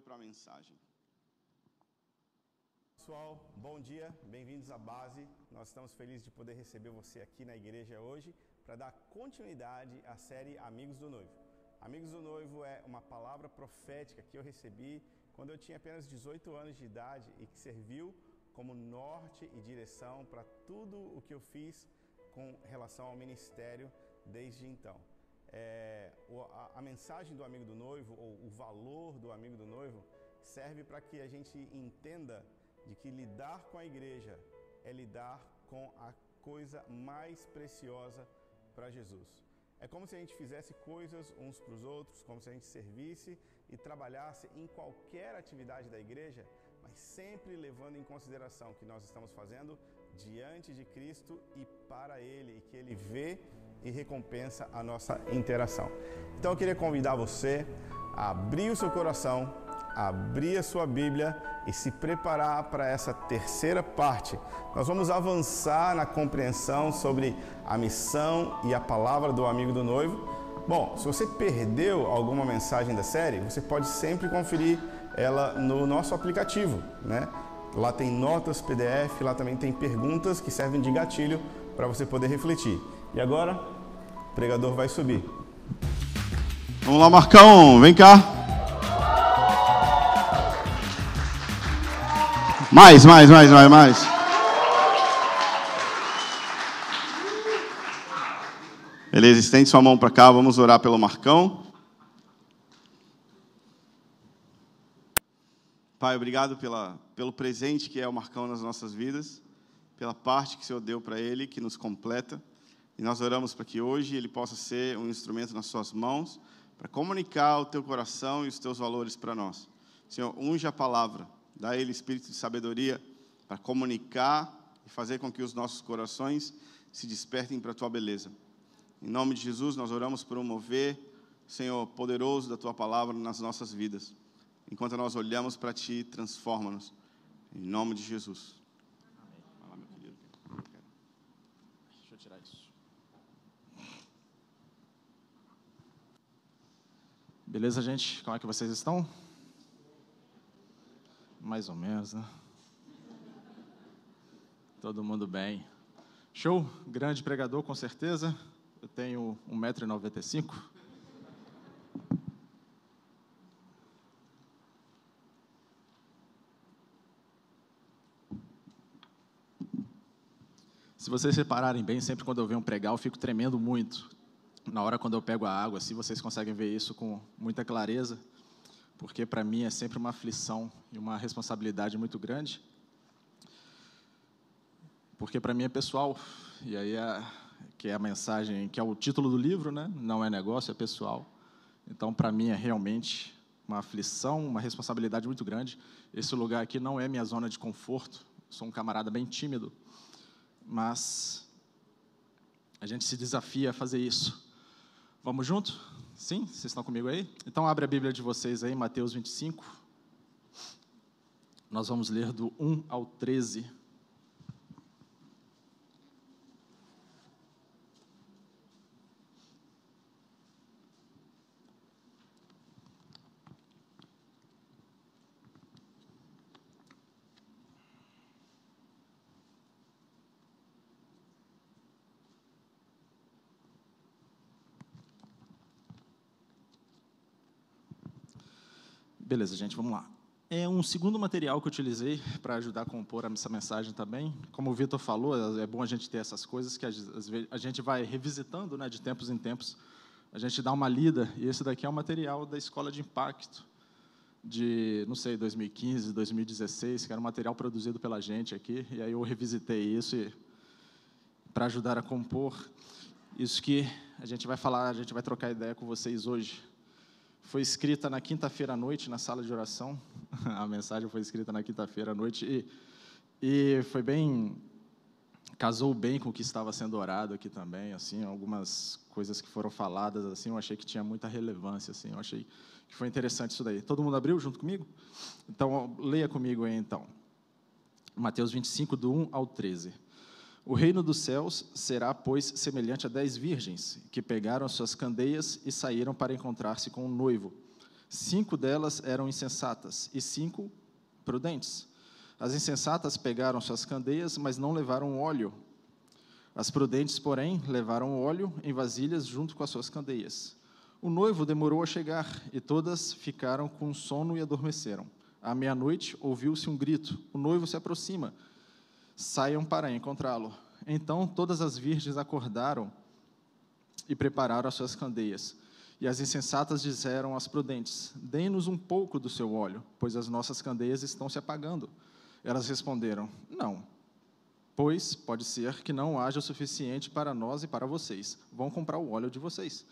para a mensagem. Pessoal, bom dia, bem-vindos à base. Nós estamos felizes de poder receber você aqui na igreja hoje para dar continuidade à série Amigos do Noivo. Amigos do Noivo é uma palavra profética que eu recebi quando eu tinha apenas 18 anos de idade e que serviu como norte e direção para tudo o que eu fiz com relação ao ministério desde então. É, a, a, mensagem do amigo do noivo, ou o valor do amigo do noivo, serve para que a gente entenda de que lidar com a igreja é lidar com a coisa mais preciosa para Jesus. É como se a gente fizesse coisas uns para os outros, como se a gente servisse e trabalhasse em qualquer atividade da igreja, mas sempre levando em consideração que nós estamos fazendo diante de Cristo e para Ele, e que Ele vê e recompensa a nossa interação. Então eu queria convidar você a abrir o seu coração, abrir a sua Bíblia e se preparar para essa terceira parte. Nós vamos avançar na compreensão sobre a missão e a palavra do amigo do noivo. Bom, se você perdeu alguma mensagem da série, você pode sempre conferir ela no nosso aplicativo, né? Lá tem notas PDF, lá também tem perguntas que servem de gatilho para você poder refletir. E agora, o pregador vai subir. Vamos lá, Marcão, vem cá. Mais, mais, mais, mais, mais. Beleza, estende sua mão para cá, vamos orar pelo Marcão. Pai, obrigado pela, pelo presente que é o Marcão nas nossas vidas, pela parte que o Senhor deu para ele, que nos completa. E nós oramos para que hoje ele possa ser um instrumento nas suas mãos, para comunicar o teu coração e os teus valores para nós. Senhor, unge a palavra, dá a ele espírito de sabedoria para comunicar e fazer com que os nossos corações se despertem para a tua beleza. Em nome de Jesus, nós oramos por um mover, Senhor, poderoso da tua palavra nas nossas vidas. Enquanto nós olhamos para Ti, transforma-nos. Em nome de Jesus. Fala, meu querido. Deixa eu tirar isso. Beleza, gente? Como é que vocês estão? Mais ou menos, né? Todo mundo bem. Show? Grande pregador, com certeza. Eu tenho 1,95m. Se vocês repararem bem, sempre quando eu venho pregar, eu fico tremendo muito. Na hora quando eu pego a água, se vocês conseguem ver isso com muita clareza, porque para mim é sempre uma aflição e uma responsabilidade muito grande. Porque para mim é pessoal, e aí é, que é a mensagem, que é o título do livro, né? Não é negócio, é pessoal. Então, para mim é realmente uma aflição, uma responsabilidade muito grande. Esse lugar aqui não é minha zona de conforto. Sou um camarada bem tímido mas a gente se desafia a fazer isso. Vamos junto? Sim? Vocês estão comigo aí? Então, abre a Bíblia de vocês aí, Mateus 25. Nós vamos ler do 1 ao 13. Beleza, gente, vamos lá. É um segundo material que eu utilizei para ajudar a compor essa mensagem também. Como o Vitor falou, é bom a gente ter essas coisas que a gente vai revisitando né, de tempos em tempos. A gente dá uma lida, e esse daqui é um material da Escola de Impacto, de, não sei, 2015, 2016, que era um material produzido pela gente aqui, e aí eu revisitei isso para ajudar a compor isso que a gente vai falar, a gente vai trocar ideia com vocês hoje foi escrita na quinta-feira à noite, na sala de oração. A mensagem foi escrita na quinta-feira à noite e, e foi bem casou bem com o que estava sendo orado aqui também, assim, algumas coisas que foram faladas assim, eu achei que tinha muita relevância, assim, eu achei que foi interessante isso daí. Todo mundo abriu junto comigo? Então, leia comigo aí então. Mateus 25 do 1 ao 13. O reino dos céus será, pois, semelhante a dez virgens que pegaram suas candeias e saíram para encontrar-se com o noivo. Cinco delas eram insensatas e cinco prudentes. As insensatas pegaram suas candeias, mas não levaram óleo. As prudentes, porém, levaram óleo em vasilhas junto com as suas candeias. O noivo demorou a chegar e todas ficaram com sono e adormeceram. À meia-noite ouviu-se um grito: O noivo se aproxima. Saiam para encontrá-lo. Então todas as virgens acordaram e prepararam as suas candeias. E as insensatas disseram às prudentes: Dê-nos um pouco do seu óleo, pois as nossas candeias estão se apagando. Elas responderam: Não, pois pode ser que não haja o suficiente para nós e para vocês. Vão comprar o óleo de vocês.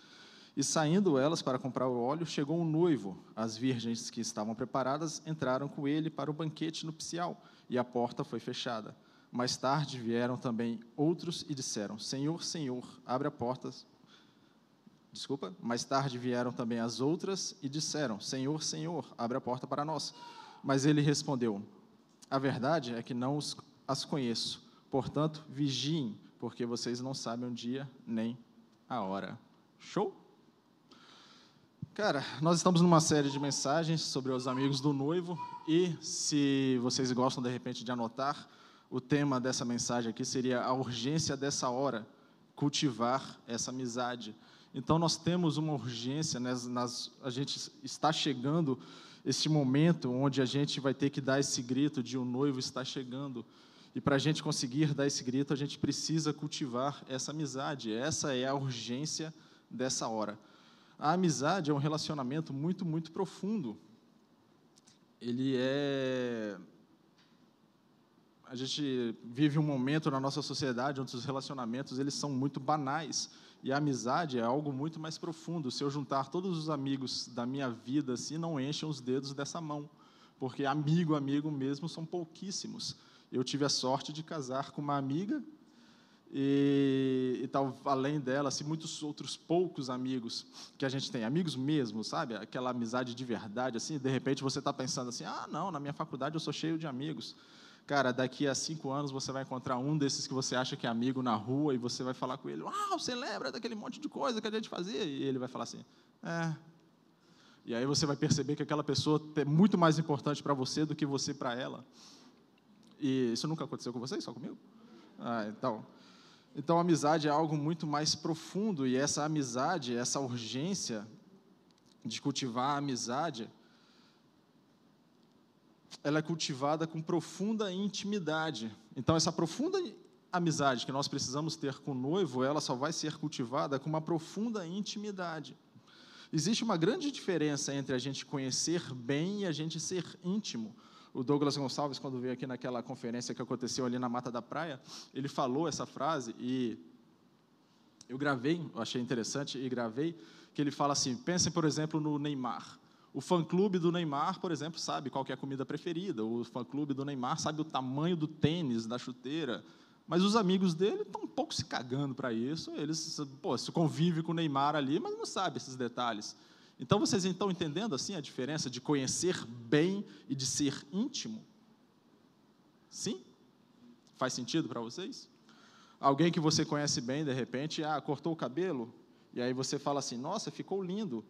E saindo elas para comprar o óleo, chegou um noivo. As virgens que estavam preparadas entraram com ele para o banquete nupcial, e a porta foi fechada. Mais tarde vieram também outros e disseram: Senhor, Senhor, abre a porta. Desculpa. Mais tarde vieram também as outras e disseram: Senhor, Senhor, abre a porta para nós. Mas ele respondeu: A verdade é que não as conheço. Portanto, vigiem, porque vocês não sabem o dia nem a hora. Show? Cara, nós estamos numa série de mensagens sobre os amigos do noivo e se vocês gostam de repente de anotar, o tema dessa mensagem aqui seria a urgência dessa hora, cultivar essa amizade. Então nós temos uma urgência, nas, nas, a gente está chegando esse momento onde a gente vai ter que dar esse grito de um noivo está chegando. E para a gente conseguir dar esse grito, a gente precisa cultivar essa amizade. Essa é a urgência dessa hora. A amizade é um relacionamento muito, muito profundo. Ele é. A gente vive um momento na nossa sociedade onde os relacionamentos eles são muito banais e a amizade é algo muito mais profundo. Se eu juntar todos os amigos da minha vida, assim, não enchem os dedos dessa mão, porque amigo, amigo mesmo são pouquíssimos. Eu tive a sorte de casar com uma amiga e, e tal, além dela, assim, muitos outros poucos amigos que a gente tem, amigos mesmo, sabe? Aquela amizade de verdade, assim, de repente você está pensando assim, ah, não, na minha faculdade eu sou cheio de amigos. Cara, daqui a cinco anos você vai encontrar um desses que você acha que é amigo na rua e você vai falar com ele, ah, você lembra daquele monte de coisa que a gente fazia? E ele vai falar assim, é. E aí você vai perceber que aquela pessoa é muito mais importante para você do que você para ela. E isso nunca aconteceu com vocês, só comigo? Ah, então, então, amizade é algo muito mais profundo e essa amizade, essa urgência de cultivar a amizade, ela é cultivada com profunda intimidade. Então, essa profunda amizade que nós precisamos ter com o noivo, ela só vai ser cultivada com uma profunda intimidade. Existe uma grande diferença entre a gente conhecer bem e a gente ser íntimo. O Douglas Gonçalves, quando veio aqui naquela conferência que aconteceu ali na Mata da Praia, ele falou essa frase e eu gravei, eu achei interessante e gravei, que ele fala assim: pensem, por exemplo, no Neymar. O fã-clube do Neymar, por exemplo, sabe qual é a comida preferida. O fã-clube do Neymar sabe o tamanho do tênis, da chuteira. Mas os amigos dele estão um pouco se cagando para isso. Eles pô, se convivem com o Neymar ali, mas não sabem esses detalhes. Então vocês estão entendendo assim a diferença de conhecer bem e de ser íntimo? Sim? Faz sentido para vocês? Alguém que você conhece bem, de repente, ah, cortou o cabelo, e aí você fala assim: "Nossa, ficou lindo".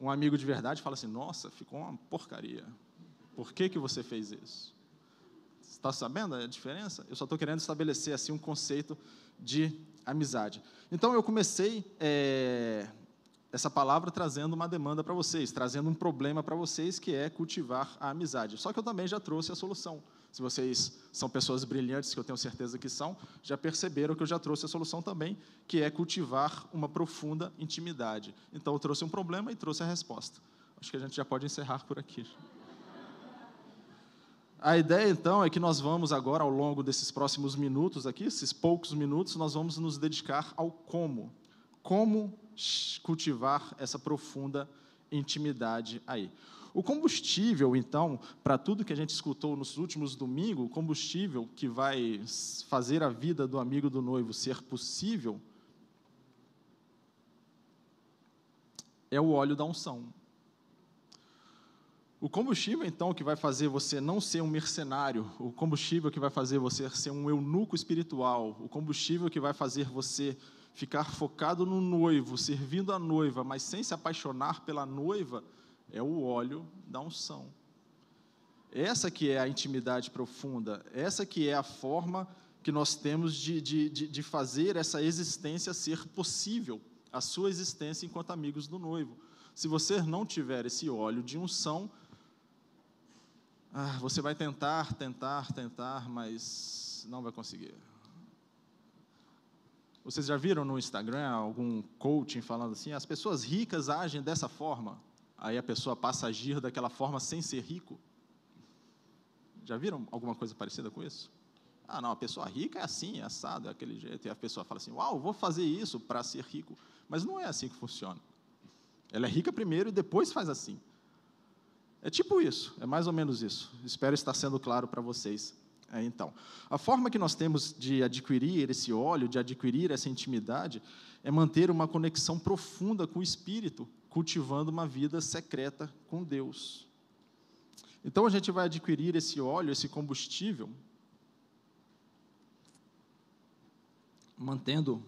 Um amigo de verdade fala assim: "Nossa, ficou uma porcaria. Por que que você fez isso?" Está sabendo a diferença? Eu só estou querendo estabelecer assim um conceito de amizade. Então eu comecei é, essa palavra trazendo uma demanda para vocês, trazendo um problema para vocês, que é cultivar a amizade. Só que eu também já trouxe a solução. Se vocês são pessoas brilhantes, que eu tenho certeza que são, já perceberam que eu já trouxe a solução também, que é cultivar uma profunda intimidade. Então, eu trouxe um problema e trouxe a resposta. Acho que a gente já pode encerrar por aqui. A ideia, então, é que nós vamos agora, ao longo desses próximos minutos aqui, esses poucos minutos, nós vamos nos dedicar ao como. Como cultivar essa profunda intimidade aí. O combustível, então, para tudo que a gente escutou nos últimos domingos, o combustível que vai fazer a vida do amigo do noivo ser possível, é o óleo da unção. O combustível, então, que vai fazer você não ser um mercenário, o combustível que vai fazer você ser um eunuco espiritual, o combustível que vai fazer você ficar focado no noivo, servindo a noiva, mas sem se apaixonar pela noiva, É o óleo da unção. Essa que é a intimidade profunda, essa que é a forma que nós temos de, de, de fazer essa existência ser possível, a sua existência enquanto amigos do noivo. Se você não tiver esse óleo de unção, ah, você vai tentar, tentar, tentar, mas não vai conseguir. Vocês já viram no Instagram algum coaching falando assim: as pessoas ricas agem dessa forma? Aí a pessoa passa a agir daquela forma sem ser rico? Já viram alguma coisa parecida com isso? Ah, não, a pessoa rica é assim, é assado, é aquele jeito. E a pessoa fala assim: Uau, vou fazer isso para ser rico. Mas não é assim que funciona. Ela é rica primeiro e depois faz assim. É tipo isso, é mais ou menos isso. Espero estar sendo claro para vocês. É, então, a forma que nós temos de adquirir esse óleo, de adquirir essa intimidade, é manter uma conexão profunda com o Espírito, cultivando uma vida secreta com Deus. Então, a gente vai adquirir esse óleo, esse combustível, mantendo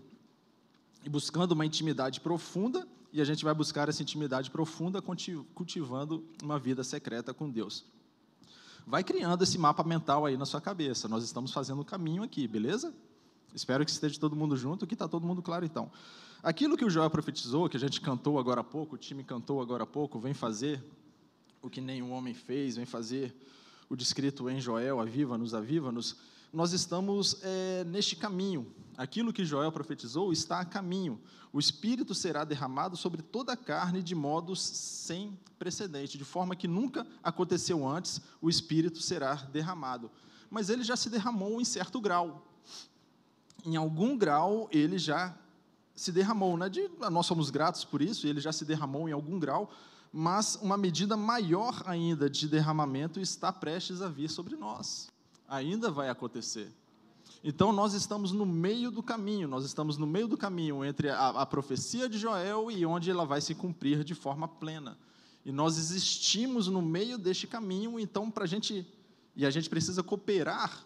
e buscando uma intimidade profunda e a gente vai buscar essa intimidade profunda cultivando uma vida secreta com Deus. Vai criando esse mapa mental aí na sua cabeça. Nós estamos fazendo o caminho aqui, beleza? Espero que esteja todo mundo junto, que está todo mundo claro então. Aquilo que o Joel profetizou, que a gente cantou agora há pouco, o time cantou agora há pouco, vem fazer o que nenhum homem fez, vem fazer o descrito em Joel, aviva-nos, aviva-nos. Nós estamos é, neste caminho, Aquilo que Joel profetizou está a caminho. O Espírito será derramado sobre toda a carne de modos sem precedente, de forma que nunca aconteceu antes, o Espírito será derramado. Mas ele já se derramou em certo grau. Em algum grau, ele já se derramou. Né? De, nós somos gratos por isso, ele já se derramou em algum grau, mas uma medida maior ainda de derramamento está prestes a vir sobre nós. Ainda vai acontecer. Então nós estamos no meio do caminho, nós estamos no meio do caminho entre a, a, profecia de Joel e onde ela vai se cumprir de forma plena. E nós existimos no meio deste caminho, então para a gente e a gente precisa cooperar,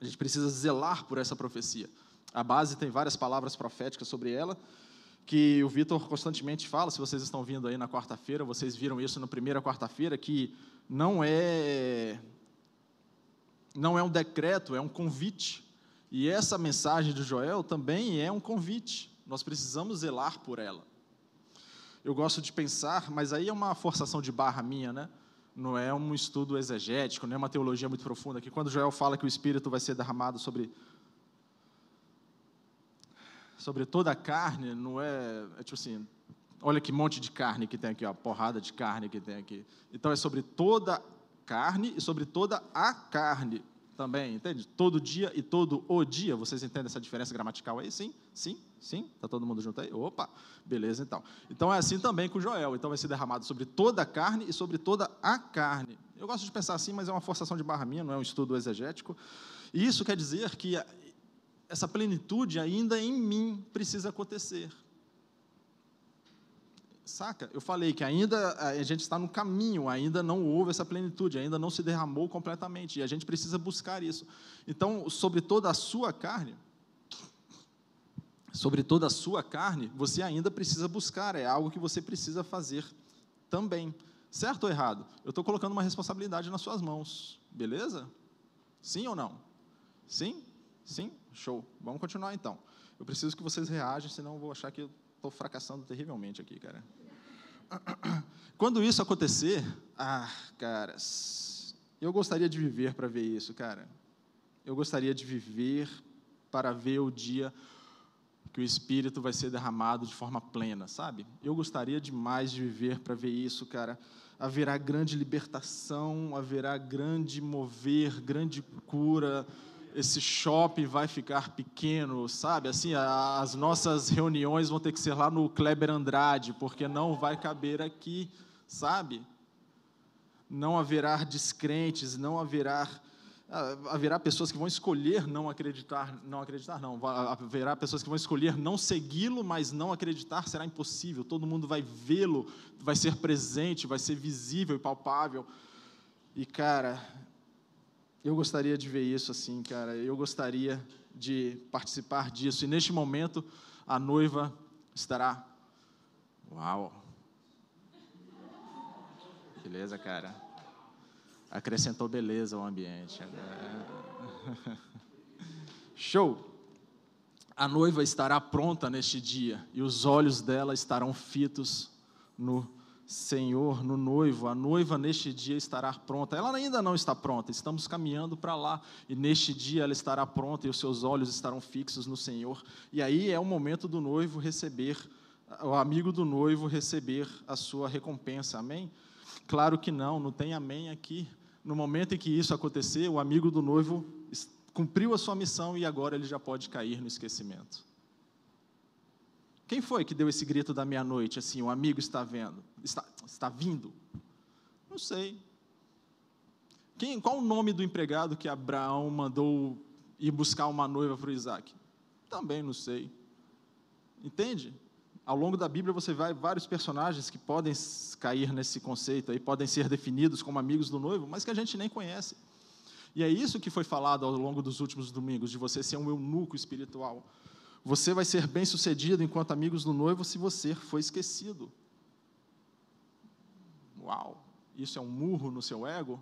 a gente precisa zelar por essa profecia. A base tem várias palavras proféticas sobre ela que o Vitor constantemente fala. Se vocês estão vindo aí na quarta-feira, vocês viram isso na primeira quarta-feira que não é não é um decreto, é um convite. E essa mensagem de Joel também é um convite. Nós precisamos zelar por ela. Eu gosto de pensar, mas aí é uma forçação de barra minha, né? Não é um estudo exegético, não é uma teologia muito profunda. Que quando Joel fala que o Espírito vai ser derramado sobre sobre toda a carne, não é, é tipo assim, olha que monte de carne que tem aqui, ó, porrada de carne que tem aqui. Então é sobre toda carne e sobre toda a carne também, entende? Todo dia e todo o dia. Vocês entendem essa diferença gramatical aí? Sim? Sim? Sim? Está todo mundo junto aí? Opa, beleza então. Então é assim também com Joel. Então vai ser derramado sobre toda a carne e sobre toda a carne. Eu gosto de pensar assim, mas é uma forçação de barra minha, não é um estudo exegético. E isso quer dizer que essa plenitude ainda em mim precisa acontecer. Saca? Eu falei que ainda a gente está no caminho, ainda não houve essa plenitude, ainda não se derramou completamente, e a gente precisa buscar isso. Então, sobre toda a sua carne, sobre toda a sua carne, você ainda precisa buscar, é algo que você precisa fazer também. Certo ou errado? Eu estou colocando uma responsabilidade nas suas mãos, beleza? Sim ou não? Sim? Sim? Show. Vamos continuar então. Eu preciso que vocês reajam, senão eu vou achar que eu estou fracassando terrivelmente aqui, cara. Quando isso acontecer, ah, caras, eu gostaria de viver para ver isso, cara. Eu gostaria de viver para ver o dia que o Espírito vai ser derramado de forma plena, sabe? Eu gostaria demais de viver para ver isso, cara. Haverá grande libertação, haverá grande mover, grande cura, esse shopping vai ficar pequeno, sabe? Assim, as nossas reuniões vão ter que ser lá no Kleber Andrade, porque não vai caber aqui, sabe? Não haverá descrentes, não haverá ah, haverá pessoas que vão escolher não acreditar, não acreditar não, haverá pessoas que vão escolher não segui-lo, mas não acreditar será impossível. Todo mundo vai vê-lo, vai ser presente, vai ser visível e palpável. E cara, eu gostaria de ver isso assim, cara. Eu gostaria de participar disso. E neste momento, a noiva estará. Uau! Beleza, cara? Acrescentou beleza ao ambiente. Show! A noiva estará pronta neste dia e os olhos dela estarão fitos no Senhor, no noivo. A noiva neste dia estará pronta. Ela ainda não está pronta, estamos caminhando para lá e neste dia ela estará pronta e os seus olhos estarão fixos no Senhor. E aí é o momento do noivo receber, o amigo do noivo receber a sua recompensa. Amém? Claro que não, não tem amém aqui. No momento em que isso acontecer, o amigo do noivo cumpriu a sua missão e agora ele já pode cair no esquecimento. Quem foi que deu esse grito da meia-noite assim, o amigo está vendo, está, está vindo? Não sei. Quem, qual o nome do empregado que Abraão mandou ir buscar uma noiva para o Isaac? Também não sei. Entende? Ao longo da Bíblia você vai vários personagens que podem cair nesse conceito aí, podem ser definidos como amigos do noivo, mas que a gente nem conhece. E é isso que foi falado ao longo dos últimos domingos, de você ser um eunuco espiritual. Você vai ser bem sucedido enquanto amigos do noivo se você for esquecido. Uau! Isso é um murro no seu ego?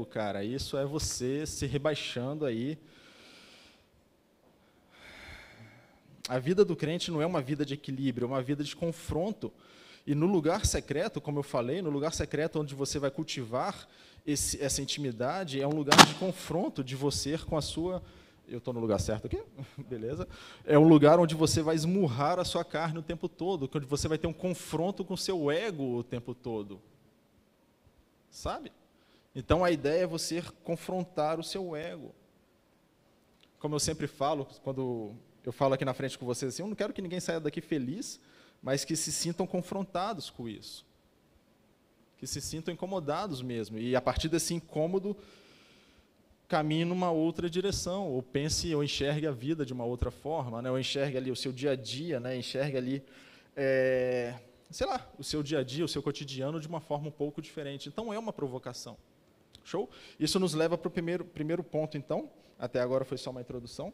Cara. Isso é você se rebaixando aí. A vida do crente não é uma vida de equilíbrio, é uma vida de confronto. E no lugar secreto, como eu falei, no lugar secreto onde você vai cultivar esse, essa intimidade, é um lugar de confronto de você com a sua. Eu estou no lugar certo aqui? Beleza. É um lugar onde você vai esmurrar a sua carne o tempo todo, onde você vai ter um confronto com o seu ego o tempo todo. Sabe? Então a ideia é você confrontar o seu ego. Como eu sempre falo, quando eu falo aqui na frente com vocês assim, eu não quero que ninguém saia daqui feliz, mas que se sintam confrontados com isso. Que se sintam incomodados mesmo. E a partir desse incômodo, caminhe numa outra direção, ou pense, ou enxergue a vida de uma outra forma, né? ou enxergue ali o seu dia a dia, né? enxergue ali, é, sei lá, o seu dia a dia, o seu cotidiano de uma forma um pouco diferente. Então é uma provocação. Show? Isso nos leva para o primeiro, primeiro ponto, então. Até agora foi só uma introdução.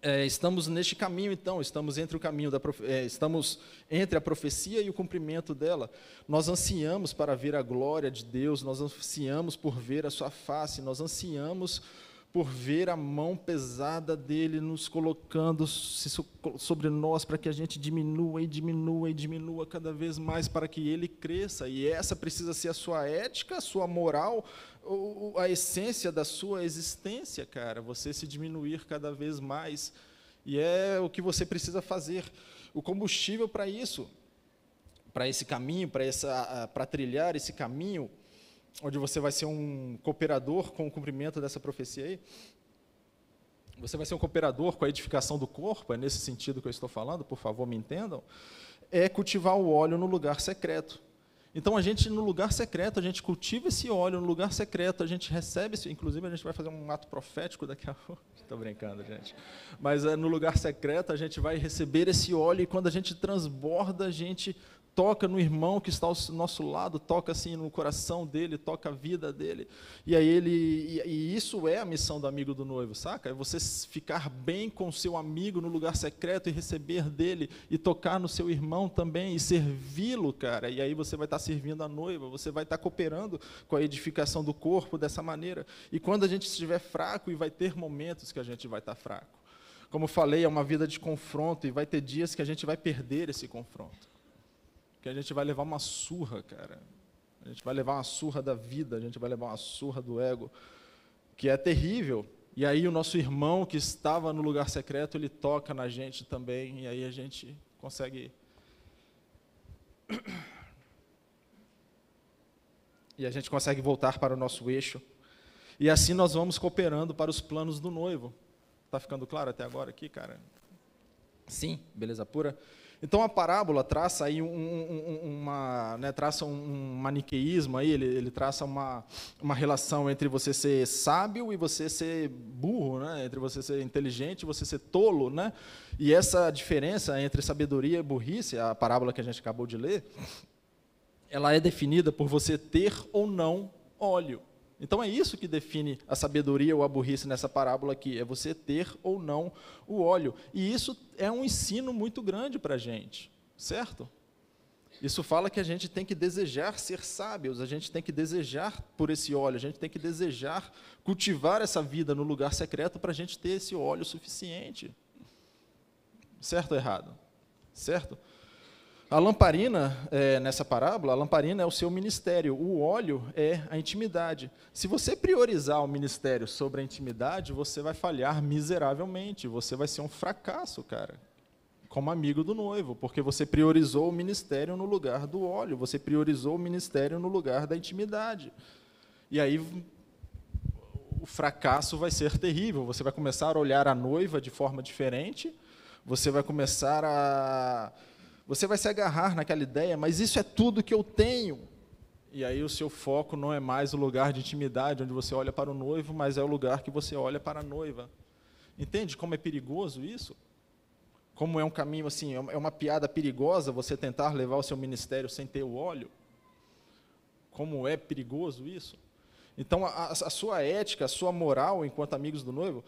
É, estamos neste caminho, então, estamos entre o caminho da é, estamos entre a profecia e o cumprimento dela. Nós ansiamos para ver a glória de Deus, nós ansiamos por ver a sua face, nós ansiamos por ver a mão pesada dele nos colocando sobre nós para que a gente diminua e diminua e diminua cada vez mais para que ele cresça. E essa precisa ser a sua ética, a sua moral, a essência da sua existência, cara. Você se diminuir cada vez mais. E é o que você precisa fazer. O combustível para isso, para esse caminho, para para trilhar esse caminho, onde você vai ser um cooperador com o cumprimento dessa profecia aí. Você vai ser um cooperador com a edificação do corpo, é nesse sentido que eu estou falando, por favor, me entendam. É cultivar o óleo no lugar secreto. Então a gente no lugar secreto, a gente cultiva esse óleo no lugar secreto, a gente recebe esse, inclusive a gente vai fazer um ato profético daqui a pouco. Estou brincando, gente. Mas é, no lugar secreto a gente vai receber esse óleo e quando a gente transborda, a gente toca no irmão que está ao nosso lado, toca assim no coração dele, toca a vida dele. E aí ele e, e isso é a missão do amigo do noivo, saca? É você ficar bem com seu amigo no lugar secreto e receber dele e tocar no seu irmão também e servi-lo, cara. E aí você vai estar servindo a noiva, você vai estar cooperando com a edificação do corpo dessa maneira. E quando a gente estiver fraco e vai ter momentos que a gente vai estar fraco. Como falei, é uma vida de confronto e vai ter dias que a gente vai perder esse confronto que a gente vai levar uma surra, cara. A gente vai levar uma surra da vida, a gente vai levar uma surra do ego, que é terrível. E aí o nosso irmão que estava no lugar secreto, ele toca na gente também, e aí a gente consegue e a gente consegue voltar para o nosso eixo. E assim nós vamos cooperando para os planos do noivo. Está ficando claro até agora aqui, cara? Sim, beleza pura. Então a parábola traça aí um, um, uma, né, traça um maniqueísmo aí, ele, ele traça uma, uma relação entre você ser sábio e você ser burro, né, entre você ser inteligente e você ser tolo, né? E essa diferença entre sabedoria e burrice, a parábola que a gente acabou de ler, ela é definida por você ter ou não óleo. Então é isso que define a sabedoria ou a burrice nessa parábola aqui, é você ter ou não o óleo. E isso é um ensino muito grande para a gente, certo? Isso fala que a gente tem que desejar ser sábios, a gente tem que desejar por esse óleo, a gente tem que desejar cultivar essa vida no lugar secreto para a gente ter esse óleo suficiente. Certo ou errado? Certo? A lamparina, é, nessa parábola, a lamparina é o seu ministério, o óleo é a intimidade. Se você priorizar o ministério sobre a intimidade, você vai falhar miseravelmente, você vai ser um fracasso, cara, como amigo do noivo, porque você priorizou o ministério no lugar do óleo, você priorizou o ministério no lugar da intimidade. E aí o fracasso vai ser terrível, você vai começar a olhar a noiva de forma diferente, você vai começar a você vai se agarrar naquela ideia, mas isso é tudo que eu tenho. E aí o seu foco não é mais o lugar de intimidade, onde você olha para o noivo, mas é o lugar que você olha para a noiva. Entende como é perigoso isso? Como é um caminho assim, é uma piada perigosa você tentar levar o seu ministério sem ter o óleo? Como é perigoso isso? Então, a, a sua ética, a sua moral enquanto amigos do noivo,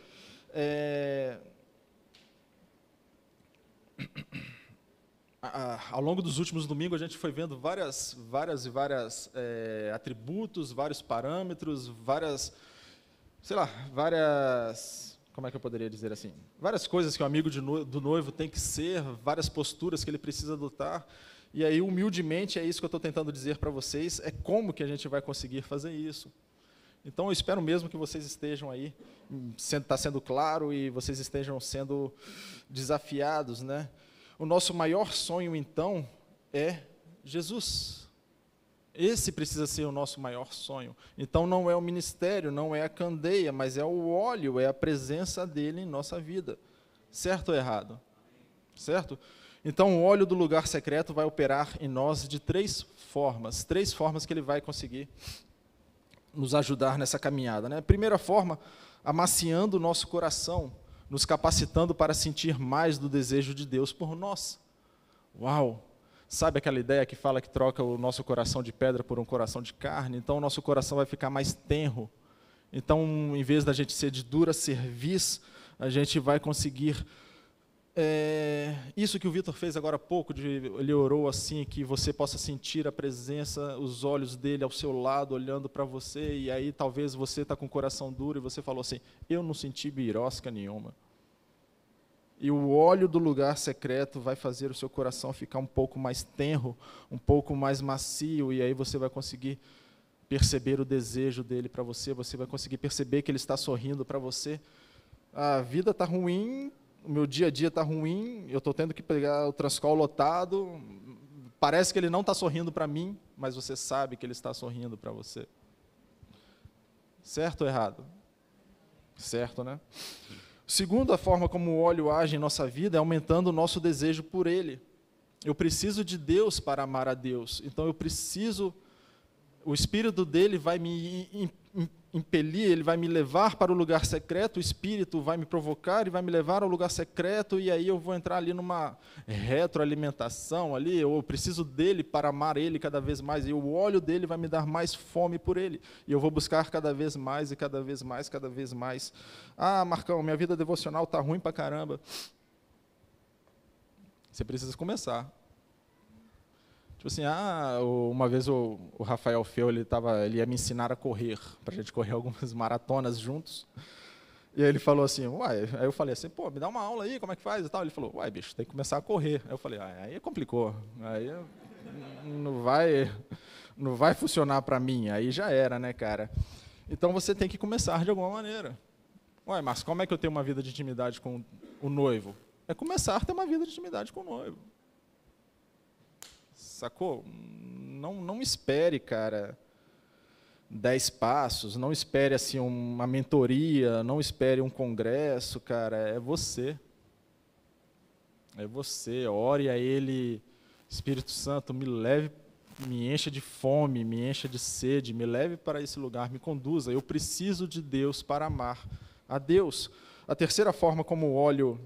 é ao longo dos últimos domingos a gente foi vendo várias, várias e várias é, atributos, vários parâmetros, várias, sei lá, várias, como é que eu poderia dizer assim, várias coisas que o amigo no, do noivo tem que ser, várias posturas que ele precisa adotar. E aí, humildemente, é isso que eu estou tentando dizer para vocês, é como que a gente vai conseguir fazer isso. Então, eu espero mesmo que vocês estejam aí, está sendo claro e vocês estejam sendo desafiados, né? O nosso maior sonho, então, é Jesus. Esse precisa ser o nosso maior sonho. Então, não é o ministério, não é a candeia, mas é o óleo, é a presença dele em nossa vida. Certo ou errado? Certo? Então, o óleo do lugar secreto vai operar em nós de três formas três formas que ele vai conseguir nos ajudar nessa caminhada. Né? Primeira forma, amaciando o nosso coração nos capacitando para sentir mais do desejo de Deus por nós. Uau! Sabe aquela ideia que fala que troca o nosso coração de pedra por um coração de carne? Então o nosso coração vai ficar mais tenro. Então, em vez da gente ser de dura cerviz, a gente vai conseguir é, isso que o Vitor fez agora há pouco, de, ele orou assim, que você possa sentir a presença, os olhos dele ao seu lado, olhando para você, e aí talvez você está com o coração duro e você falou assim: Eu não senti birosca nenhuma. E o óleo do lugar secreto vai fazer o seu coração ficar um pouco mais tenro, um pouco mais macio, e aí você vai conseguir perceber o desejo dele para você, você vai conseguir perceber que ele está sorrindo para você. A vida está ruim, o meu dia a dia está ruim, eu estou tendo que pegar o transcol lotado, parece que ele não está sorrindo para mim, mas você sabe que ele está sorrindo para você. Certo ou errado? Certo, né? Segundo, a forma como o óleo age em nossa vida é aumentando o nosso desejo por ele. Eu preciso de Deus para amar a Deus, então eu preciso, o Espírito dele vai me impelir, ele vai me levar para o lugar secreto, o Espírito vai me provocar e vai me levar ao lugar secreto, e aí eu vou entrar ali numa retroalimentação ali, eu preciso dele para amar ele cada vez mais, e o óleo dele vai me dar mais fome por ele, e eu vou buscar cada vez mais e cada vez mais, cada vez mais. Ah, Marcão, minha vida devocional está ruim para caramba. Você precisa começar. Tipo assim, ah, uma vez o, o Rafael Feu, ele, tava, ele ia me ensinar a correr, para a gente correr algumas maratonas juntos. E aí ele falou assim, uai, aí eu falei assim, pô, me dá uma aula aí, como é que faz e tal. Ele falou, uai, bicho, tem que começar a correr. Aí eu falei, ah, aí complicou, aí não vai, não vai funcionar para mim, aí já era, né, cara. Então você tem que começar de alguma maneira. Uai, mas como é que eu tenho uma vida de intimidade com o noivo? É começar a ter uma vida de intimidade com o noivo. Sacou? Não, não espere, cara, dez passos, não espere assim uma mentoria, não espere um congresso, cara, é você. É você, ore a Ele, Espírito Santo, me leve, me encha de fome, me encha de sede, me leve para esse lugar, me conduza. Eu preciso de Deus para amar a Deus. A terceira forma como o óleo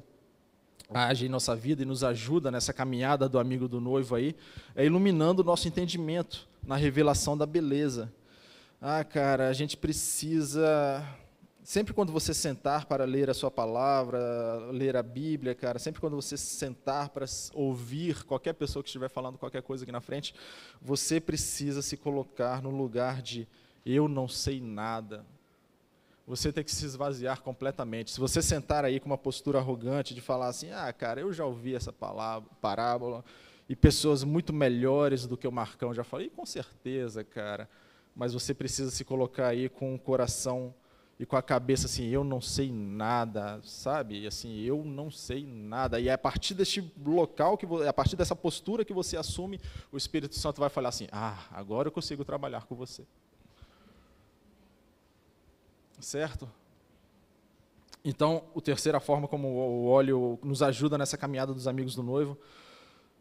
age em nossa vida e nos ajuda nessa caminhada do amigo do noivo aí, é iluminando o nosso entendimento na revelação da beleza. Ah, cara, a gente precisa sempre quando você sentar para ler a sua palavra, ler a Bíblia, cara, sempre quando você sentar para ouvir qualquer pessoa que estiver falando qualquer coisa aqui na frente, você precisa se colocar no lugar de eu não sei nada, você tem que se esvaziar completamente. Se você sentar aí com uma postura arrogante de falar assim, ah, cara, eu já ouvi essa palavra, parábola, e pessoas muito melhores do que o Marcão já falou, e com certeza, cara, mas você precisa se colocar aí com o coração e com a cabeça assim, eu não sei nada, sabe? E assim, eu não sei nada. E é a partir deste local, que a partir dessa postura que você assume, o Espírito Santo vai falar assim, ah, agora eu consigo trabalhar com você certo? Então, a terceira forma como o óleo nos ajuda nessa caminhada dos amigos do noivo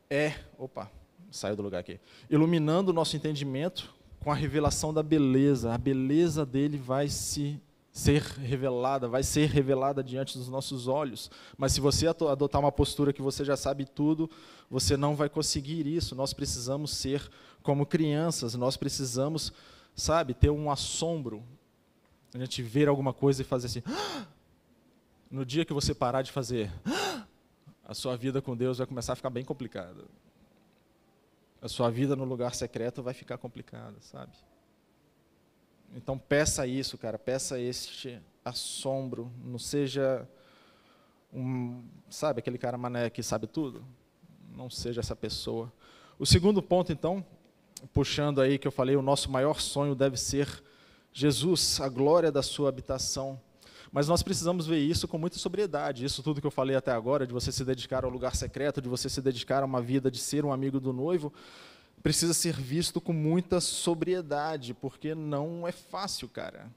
é, opa, saiu do lugar aqui, iluminando o nosso entendimento com a revelação da beleza. A beleza dele vai se ser revelada, vai ser revelada diante dos nossos olhos. Mas se você adotar uma postura que você já sabe tudo, você não vai conseguir isso. Nós precisamos ser como crianças, nós precisamos, sabe, ter um assombro, a gente ver alguma coisa e fazer assim. No dia que você parar de fazer, a sua vida com Deus vai começar a ficar bem complicada. A sua vida no lugar secreto vai ficar complicada, sabe? Então peça isso, cara, peça este assombro, não seja um, sabe, aquele cara mané que sabe tudo. Não seja essa pessoa. O segundo ponto, então, puxando aí que eu falei, o nosso maior sonho deve ser Jesus, a glória da sua habitação. Mas nós precisamos ver isso com muita sobriedade. Isso tudo que eu falei até agora, de você se dedicar ao lugar secreto, de você se dedicar a uma vida de ser um amigo do noivo, precisa ser visto com muita sobriedade, porque não é fácil, cara.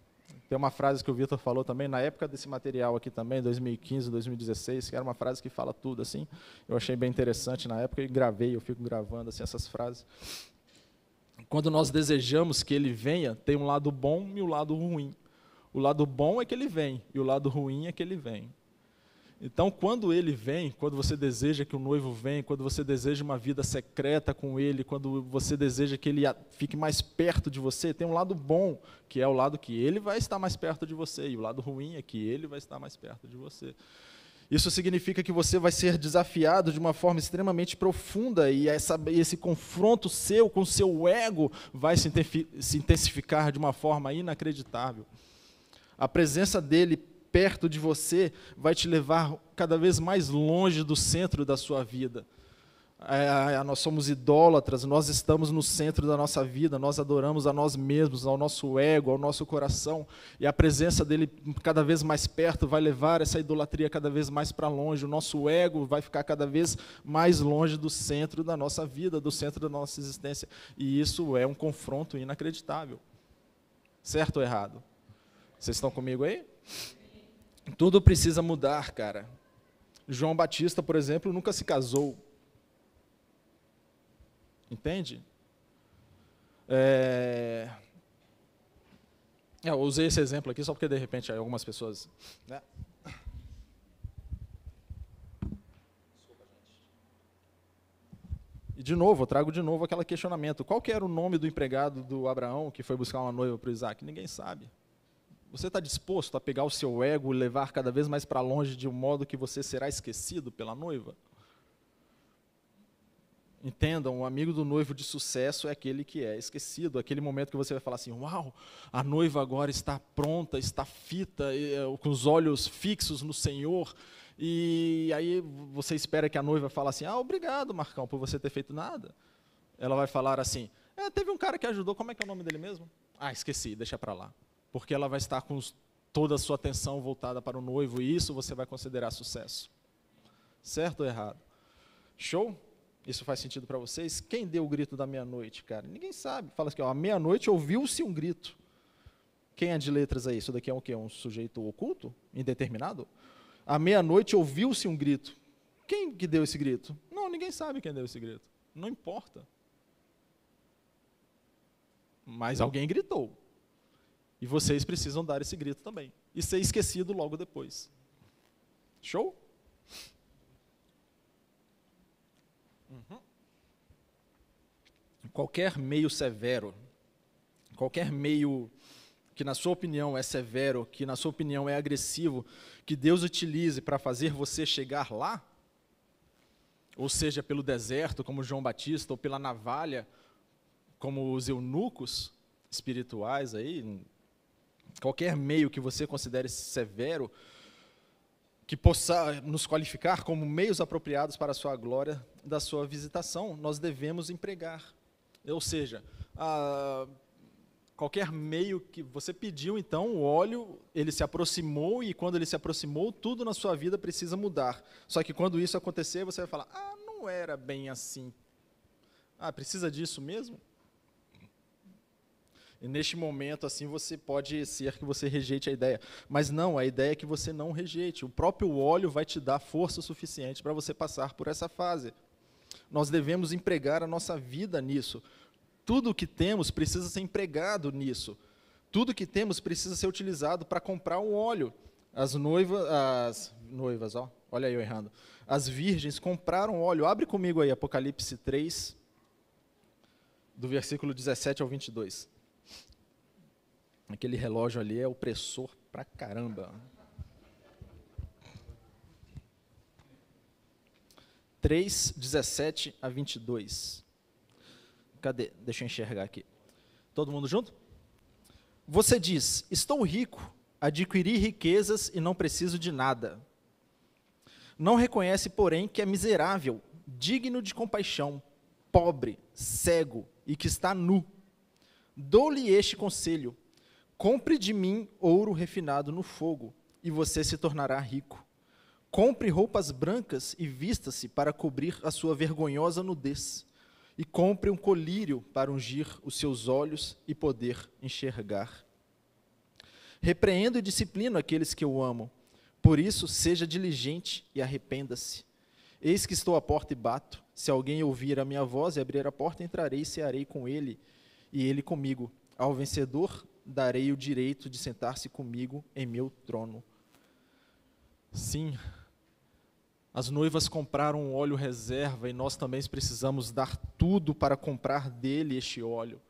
Tem uma frase que o Vitor falou também, na época desse material aqui também, 2015, 2016, que era uma frase que fala tudo, assim. Eu achei bem interessante na época e gravei, eu fico gravando assim, essas frases quando nós desejamos que ele venha, tem um lado bom e um lado ruim. O lado bom é que ele vem, e o lado ruim é que ele vem. Então, quando ele vem, quando você deseja que o noivo venha, quando você deseja uma vida secreta com ele, quando você deseja que ele fique mais perto de você, tem um lado bom, que é o lado que ele vai estar mais perto de você, e o lado ruim é que ele vai estar mais perto de você. Isso significa que você vai ser desafiado de uma forma extremamente profunda e essa, esse confronto seu com o seu ego vai se intensificar de uma forma inacreditável. A presença dele perto de você vai te levar cada vez mais longe do centro da sua vida. É, nós somos idólatras, nós estamos no centro da nossa vida, nós adoramos a nós mesmos, ao nosso ego, ao nosso coração, e a presença dele cada vez mais perto vai levar essa idolatria cada vez mais para longe, o nosso ego vai ficar cada vez mais longe do centro da nossa vida, do centro da nossa existência, e isso é um confronto inacreditável. Certo ou errado? Vocês estão comigo aí? Tudo precisa mudar, cara. João Batista, por exemplo, nunca se casou Entende? É... Eu usei esse exemplo aqui só porque, de repente, algumas pessoas... Né? E, de novo, eu trago de novo aquele questionamento. Qual que era o nome do empregado do Abraão que foi buscar uma noiva para o Isaac? Ninguém sabe. Você está disposto a pegar o seu ego e levar cada vez mais para longe de um modo que você será esquecido pela noiva? Entendam, o amigo do noivo de sucesso é aquele que é esquecido, aquele momento que você vai falar assim: Uau, a noiva agora está pronta, está fita, eh, com os olhos fixos no Senhor. E aí você espera que a noiva fale assim: Ah, obrigado, Marcão, por você ter feito nada. Ela vai falar assim: é, Teve um cara que ajudou, como é que é o nome dele mesmo? Ah, esqueci, deixa para lá. Porque ela vai estar com toda a sua atenção voltada para o noivo, e isso você vai considerar sucesso. Certo ou errado? Show? Isso faz sentido para vocês? Quem deu o grito da meia-noite, cara? Ninguém sabe. Fala assim, ó, à meia-noite ouviu-se um grito. Quem é de letras aí? Isso daqui é um quê? Um sujeito oculto? Indeterminado? À meia-noite ouviu-se um grito. Quem que deu esse grito? Não, ninguém sabe quem deu esse grito. Não importa. Mas alguém gritou. E vocês precisam dar esse grito também. E ser esquecido logo depois. Show? Uhum. Qualquer meio severo, qualquer meio que na sua opinião é severo, que na sua opinião é agressivo, que Deus utilize para fazer você chegar lá, ou seja, pelo deserto, como João Batista, ou pela navalha, como os eunucos espirituais aí, qualquer meio que você considere severo, que possa nos qualificar como meios apropriados para a sua glória da sua visitação, nós devemos empregar. Ou seja, a, qualquer meio que você pediu, então, o óleo, ele se aproximou e quando ele se aproximou, tudo na sua vida precisa mudar. Só que quando isso acontecer, você vai falar: "Ah, não era bem assim". Ah, precisa disso mesmo? E neste momento, assim, você pode ser que você rejeite a ideia. Mas não, a ideia é que você não rejeite. O próprio óleo vai te dar força suficiente para você passar por essa fase. Nós devemos empregar a nossa vida nisso. Tudo o que temos precisa ser empregado nisso. Tudo que temos precisa ser utilizado para comprar o óleo. As noivas, as noivas, ó, olha eu errando. As virgens compraram óleo. Abre comigo aí Apocalipse 3, do versículo 17 ao 22. Aquele relógio ali é opressor pra caramba. 3, 17 a 22. Cadê? Deixa eu enxergar aqui. Todo mundo junto? Você diz: Estou rico, adquiri riquezas e não preciso de nada. Não reconhece, porém, que é miserável, digno de compaixão, pobre, cego e que está nu. Dou-lhe este conselho Compre de mim ouro refinado no fogo, e você se tornará rico. Compre roupas brancas e vista-se para cobrir a sua vergonhosa nudez. E compre um colírio para ungir os seus olhos e poder enxergar. Repreendo e disciplino aqueles que eu amo. Por isso, seja diligente e arrependa-se. Eis que estou à porta e bato. Se alguém ouvir a minha voz e abrir a porta, entrarei e cearei com ele, e ele comigo. Ao vencedor, darei o direito de sentar-se comigo em meu trono. Sim, as noivas compraram óleo reserva e nós também precisamos dar tudo para comprar dele este óleo.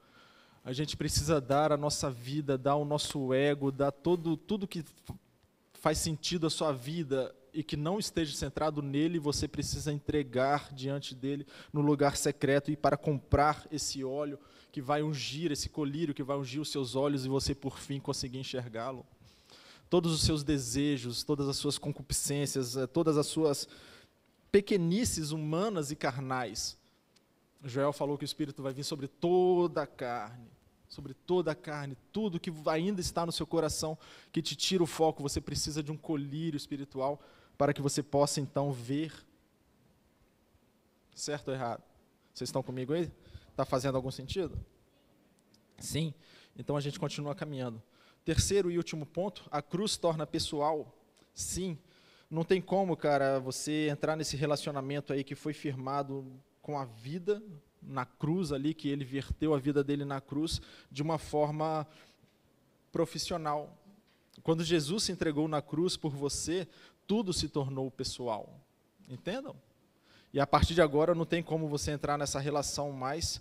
A gente precisa dar a nossa vida, dar o nosso ego, dar todo, tudo que faz sentido à sua vida e que não esteja centrado nele, você precisa entregar diante dele no lugar secreto e para comprar esse óleo que vai ungir, esse colírio que vai ungir os seus olhos e você, por fim, conseguir enxergá-lo. Todos os seus desejos, todas as suas concupiscências, eh, todas as suas pequenices humanas e carnais. Joel falou que o Espírito vai vir sobre toda a carne, sobre toda a carne, tudo que ainda está no seu coração, que te tira o foco. Você precisa de um colírio espiritual para que você possa então ver. Certo ou errado? Vocês estão comigo aí? Está fazendo algum sentido? Sim. Então a gente continua caminhando. Terceiro e último ponto, a cruz torna pessoal. Sim. Não tem como, cara, você entrar nesse relacionamento aí que foi firmado com a vida na cruz ali, que ele verteu a vida dele na cruz de uma forma profissional. Quando Jesus se entregou na cruz por você, tudo se tornou pessoal. Entendam? E a partir de agora não tem como você entrar nessa relação mais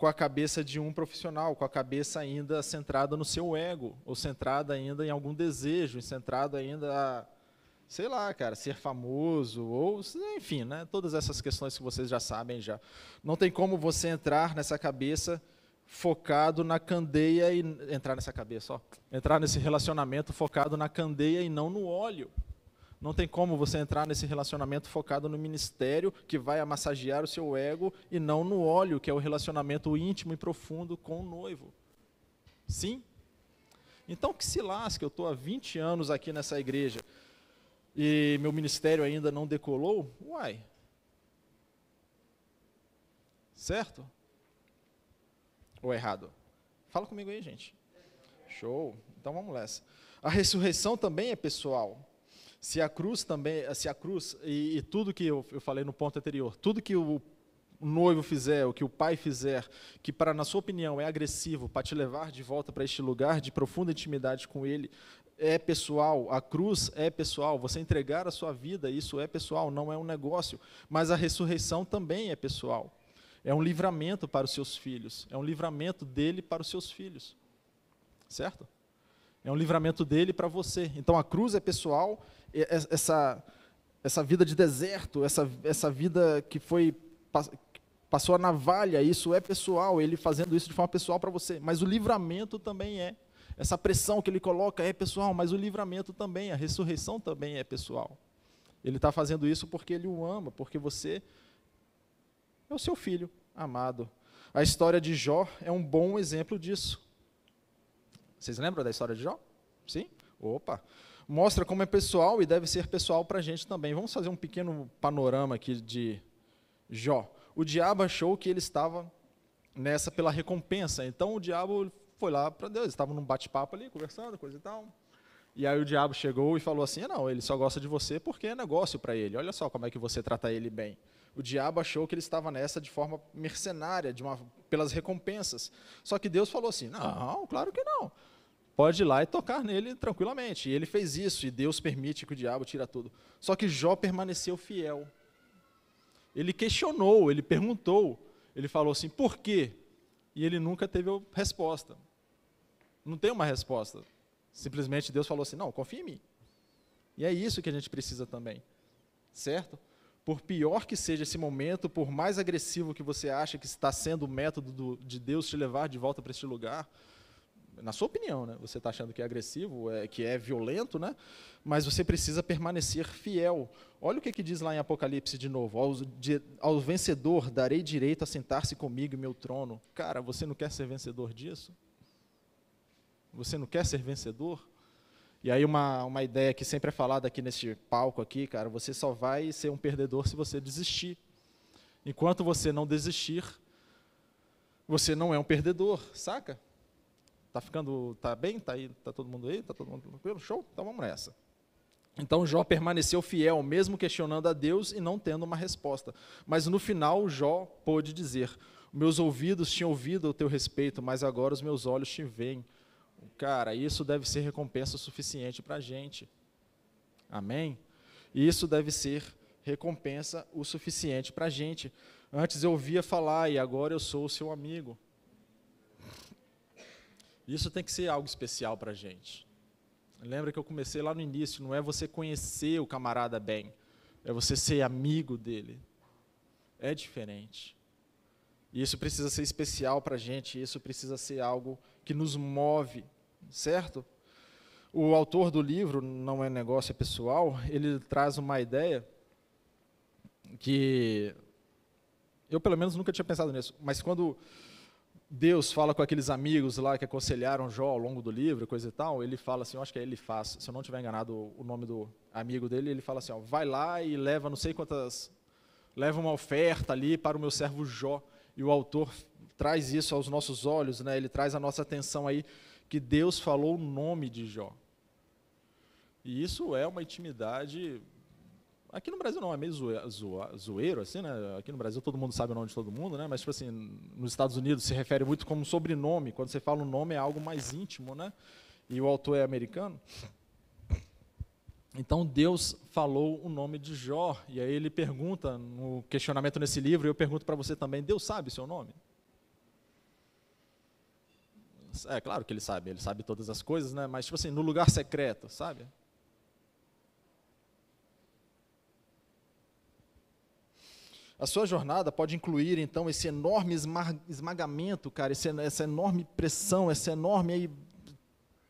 com a cabeça de um profissional, com a cabeça ainda centrada no seu ego, ou centrada ainda em algum desejo, centrada ainda a, sei lá, cara, ser famoso, ou enfim, né, todas essas questões que vocês já sabem já. Não tem como você entrar nessa cabeça focado na candeia e entrar nessa cabeça, ó, entrar nesse relacionamento focado na candeia e não no óleo. Não tem como você entrar nesse relacionamento focado no ministério que vai massagear o seu ego e não no óleo, que é o relacionamento íntimo e profundo com o noivo. Sim? Então que se lasque, eu estou há 20 anos aqui nessa igreja e meu ministério ainda não decolou, uai. Certo? Ou errado? Fala comigo aí, gente. Show. Então vamos nessa. A ressurreição também é pessoal. Se a cruz também, se a cruz e, e tudo que eu, eu, falei no ponto anterior, tudo que o, o noivo fizer, o que o pai fizer, que para na sua opinião é agressivo para te levar de volta para este lugar de profunda intimidade com ele, é pessoal, a cruz é pessoal, você entregar a sua vida, isso é pessoal, não é um negócio, mas a ressurreição também é pessoal. É um livramento para os seus filhos, é um livramento dele para os seus filhos. Certo? É um livramento dele para você. Então a cruz é pessoal, essa essa vida de deserto, essa essa vida que foi passou a navalha, isso é pessoal, ele fazendo isso de forma pessoal para você, mas o livramento também é essa pressão que ele coloca é pessoal, mas o livramento também, a ressurreição também é pessoal. Ele está fazendo isso porque ele o ama, porque você é o seu filho amado. A história de Jó é um bom exemplo disso. Vocês lembram da história de Jó? Sim? Opa! Mostra como é pessoal e deve ser pessoal para a gente também. Vamos fazer um pequeno panorama aqui de Jó. O diabo achou que ele estava nessa pela recompensa. Então o diabo foi lá para Deus. Estavam num bate-papo ali, conversando, coisa e tal. E aí o diabo chegou e falou assim: não, ele só gosta de você porque é negócio para ele. Olha só como é que você trata ele bem. O diabo achou que ele estava nessa de forma mercenária, de uma, pelas recompensas. Só que Deus falou assim: não, claro que não. Pode ir lá e tocar nele tranquilamente. E ele fez isso, e Deus permite que o diabo tira tudo. Só que Jó permaneceu fiel. Ele questionou, ele perguntou, ele falou assim: por quê? E ele nunca teve resposta. Não tem uma resposta. Simplesmente Deus falou assim: não, confia em mim. E é isso que a gente precisa também. Certo? Por pior que seja esse momento, por mais agressivo que você acha que está sendo o método do, de Deus te levar de volta para este lugar, na sua opinião, né? Você está achando que é agressivo, é, que é violento, né? Mas você precisa permanecer fiel. Olha o que, que diz lá em Apocalipse de novo: ao, de, ao vencedor darei direito a sentar-se comigo em meu trono. Cara, você não quer ser vencedor disso? Você não quer ser vencedor? E aí uma, uma ideia que sempre é falada aqui nesse palco aqui, cara, você só vai ser um perdedor se você desistir. Enquanto você não desistir, você não é um perdedor, saca? Tá ficando, tá bem? Tá aí, tá todo mundo aí? Tá todo mundo tranquilo? Show? Então vamos nessa. Então Jó permaneceu fiel, mesmo questionando a Deus e não tendo uma resposta. Mas no final Jó pôde dizer: Meus ouvidos tinham ouvido o teu respeito, mas agora os meus olhos te veem. Cara, isso deve ser recompensa suficiente para a gente. Amém? Isso deve ser recompensa o suficiente para a gente. Antes eu ouvia falar e agora eu sou o seu amigo. Isso tem que ser algo especial para a gente. Lembra que eu comecei lá no início, não é você conhecer o camarada bem, é você ser amigo dele. É diferente. E isso precisa ser especial para a gente, isso precisa ser algo que nos move, certo? O autor do livro, não é negócio, é pessoal, ele traz uma ideia que eu, pelo menos, nunca tinha pensado nisso, mas quando Deus fala com aqueles amigos lá que aconselharam Jó ao longo do livro, coisa e tal, ele fala assim, eu acho que é ele faz, se eu não tiver enganado o nome do amigo dele, ele fala assim, ó, vai lá e leva não sei quantas, leva uma oferta ali para o meu servo Jó, e o autor traz isso aos nossos olhos, né? ele traz a nossa atenção aí, que Deus falou o nome de Jó. E isso é uma intimidade Aqui no Brasil não, é meio zoeiro, assim, né? Aqui no Brasil todo mundo sabe o nome de todo mundo, né? Mas, tipo assim, nos Estados Unidos se refere muito como sobrenome. Quando você fala um nome é algo mais íntimo, né? E o autor é americano. Então Deus falou o nome de Jó. E aí ele pergunta, no questionamento nesse livro, e eu pergunto para você também, Deus sabe seu nome? É claro que ele sabe, ele sabe todas as coisas, né? Mas, tipo assim, no lugar secreto, sabe? A sua jornada pode incluir, então, esse enorme esmagamento, cara, esse, essa enorme pressão, esse enorme aí,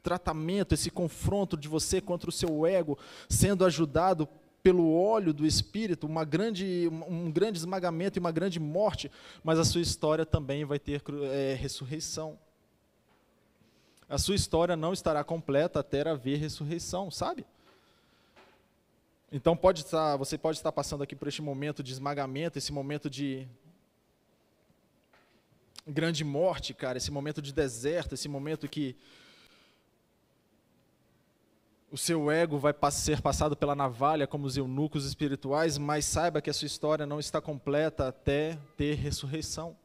tratamento, esse confronto de você contra o seu ego, sendo ajudado pelo óleo do Espírito, uma grande, um grande esmagamento e uma grande morte, mas a sua história também vai ter é, ressurreição. A sua história não estará completa até haver ressurreição, sabe? Então pode estar, você pode estar passando aqui por este momento de esmagamento, esse momento de grande morte, cara, esse momento de deserto, esse momento que o seu ego vai ser passado pela navalha como os eunucos espirituais, mas saiba que a sua história não está completa até ter ressurreição.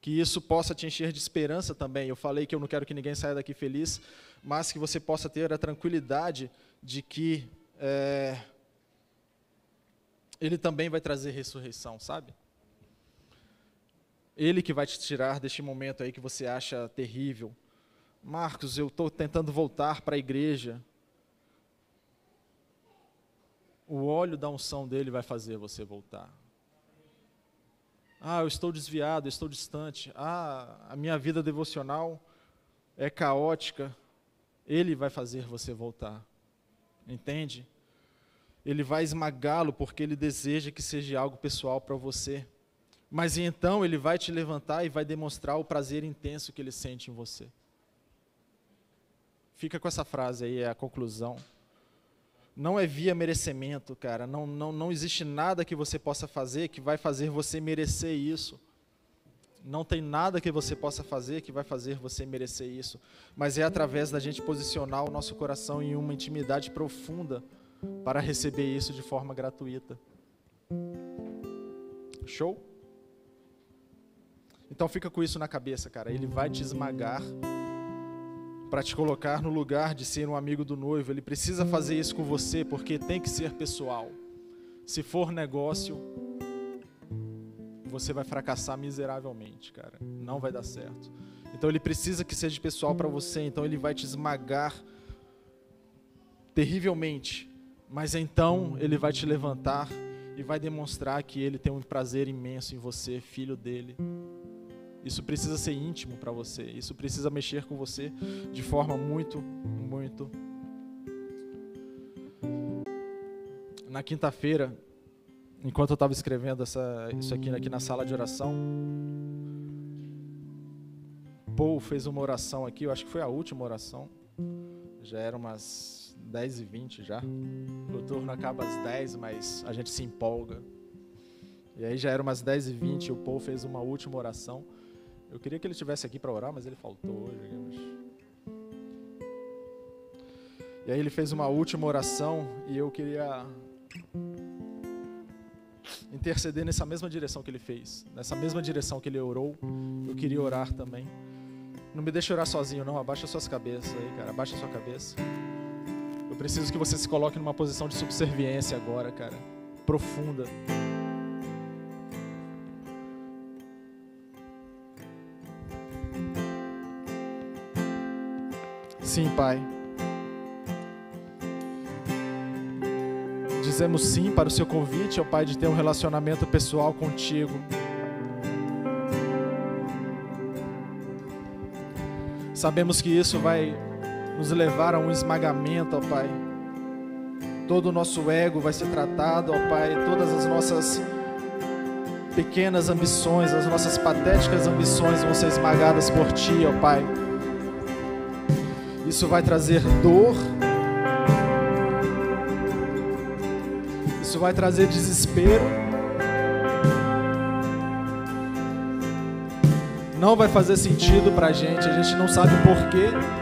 Que isso possa te encher de esperança também. Eu falei que eu não quero que ninguém saia daqui feliz, mas que você possa ter a tranquilidade de que é, Ele também vai trazer ressurreição, sabe? Ele que vai te tirar deste momento aí que você acha terrível. Marcos, eu estou tentando voltar para a igreja, o óleo da unção dele vai fazer você voltar. Ah, eu estou desviado, eu estou distante. Ah, a minha vida devocional é caótica. Ele vai fazer você voltar. Entende? Ele vai esmagá-lo porque ele deseja que seja algo pessoal para você. Mas então ele vai te levantar e vai demonstrar o prazer intenso que ele sente em você. Fica com essa frase aí, é a conclusão não é via merecimento, cara. Não, não, não existe nada que você possa fazer que vai fazer você merecer isso. Não tem nada que você possa fazer que vai fazer você merecer isso. Mas é através da gente posicionar o nosso coração em uma intimidade profunda para receber isso de forma gratuita. Show? Então fica com isso na cabeça, cara. Ele vai te esmagar para te colocar no lugar de ser um amigo do noivo. Ele precisa fazer isso com você porque tem que ser pessoal. Se for negócio, você vai fracassar miseravelmente, cara. Não vai dar certo. Então ele precisa que seja pessoal para você, então ele vai te esmagar terrivelmente. Mas então ele vai te levantar e vai demonstrar que ele tem um prazer imenso em você, filho dele. Isso precisa ser íntimo para você. Isso precisa mexer com você de forma muito, muito. Na quinta-feira, enquanto eu estava escrevendo essa, isso aqui, aqui na sala de oração, Paul fez uma oração aqui, eu acho que foi a última oração. Já era umas 10 e 20 já. O turno acaba às 10, mas a gente se empolga. E aí já era umas 10 e 20 e o Paul fez uma última oração. Eu queria que ele estivesse aqui para orar, mas ele faltou hoje. E aí ele fez uma última oração e eu queria interceder nessa mesma direção que ele fez, nessa mesma direção que ele orou, eu queria orar também. Não me deixe orar sozinho, não. Abaixa suas cabeças aí, cara. Abaixa sua cabeça. Preciso que você se coloque numa posição de subserviência agora, cara. Profunda. Sim, Pai. Dizemos sim para o seu convite, ó Pai, de ter um relacionamento pessoal contigo. Sabemos que isso vai nos levar a um esmagamento, ó Pai. Todo o nosso ego vai ser tratado, ó Pai, todas as nossas pequenas ambições, as nossas patéticas ambições vão ser esmagadas por Ti, ó Pai. Isso vai trazer dor. Isso vai trazer desespero. Não vai fazer sentido para a gente, a gente não sabe o porquê.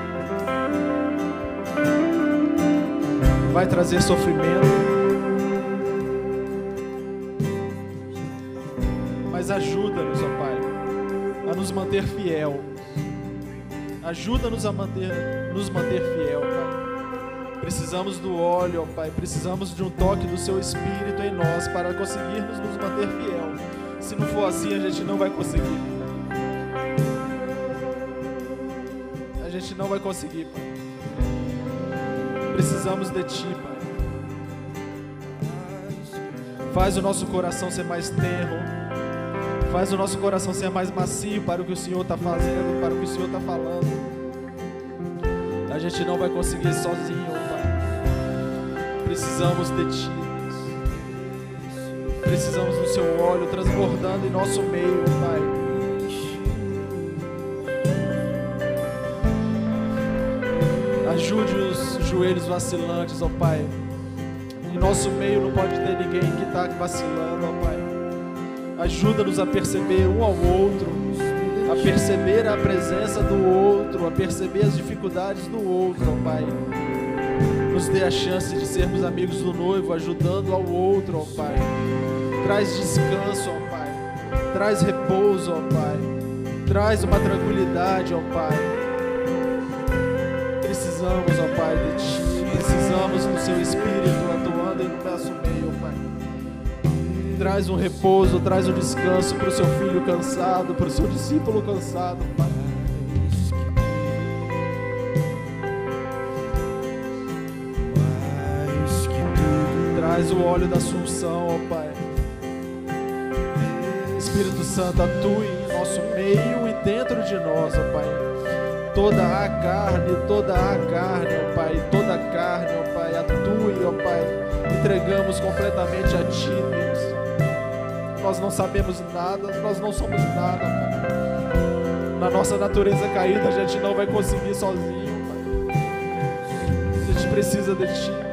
Vai trazer sofrimento. Mas ajuda-nos, ó Pai, a nos manter fiel. Ajuda-nos a manter, nos manter fiel, Pai. Precisamos do óleo, ó Pai. Precisamos de um toque do Seu Espírito em nós para conseguirmos nos manter fiel. Se não for assim, a gente não vai conseguir. A gente não vai conseguir, Pai. Precisamos de Ti, Pai. Faz o nosso coração ser mais tenro Faz o nosso coração ser mais macio para o que o Senhor está fazendo, para o que o Senhor está falando. A gente não vai conseguir sozinho, Pai. Precisamos de Ti. Precisamos do Seu óleo transbordando em nosso meio, Pai. Ajude joelhos vacilantes, ó Pai. Em nosso meio não pode ter ninguém que está vacilando, ó Pai. Ajuda-nos a perceber um ao outro, a perceber a presença do outro, a perceber as dificuldades do outro, ó Pai. nos dê a chance de sermos amigos do noivo, ajudando ao outro, ó Pai. Traz descanso, ó Pai. Traz repouso, ó Pai. Traz uma tranquilidade, ó Pai. Pai, de Ti. Precisamos do Seu Espírito atuando em nosso meio, Pai. Traz um repouso, traz um descanso para o seu filho cansado, para o seu discípulo cansado, Pai. Traz o óleo da Assunção, ó Pai. Espírito Santo, atue em nosso meio e dentro de nós, ó Pai. Toda a carne, toda a carne, ó Pai, toda a carne, ó Pai, atue, ó Pai. Entregamos completamente a Ti, Deus. Nós não sabemos nada, nós não somos nada, Pai. Na nossa natureza caída, a gente não vai conseguir sozinho, Pai. A gente precisa de Ti.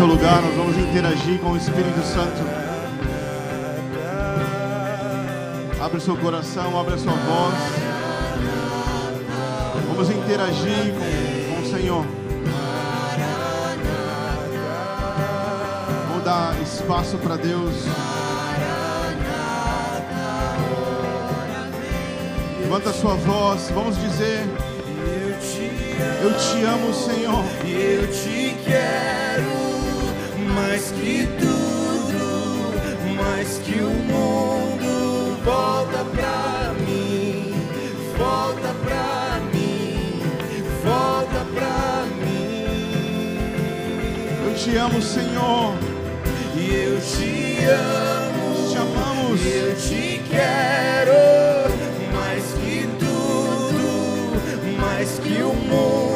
Seu lugar, nós vamos interagir com o Espírito Santo. Abre o seu coração, abre a sua voz. Vamos interagir com, com o Senhor. Vamos dar espaço para Deus. Levanta a sua voz, vamos dizer: Eu te amo, Senhor. Eu te quero mais que tudo, mais que o mundo. Volta pra mim, volta pra mim, volta pra mim. Eu te amo, Senhor. E eu te amo, Te amamos. eu te quero mais que tudo, mais que o mundo.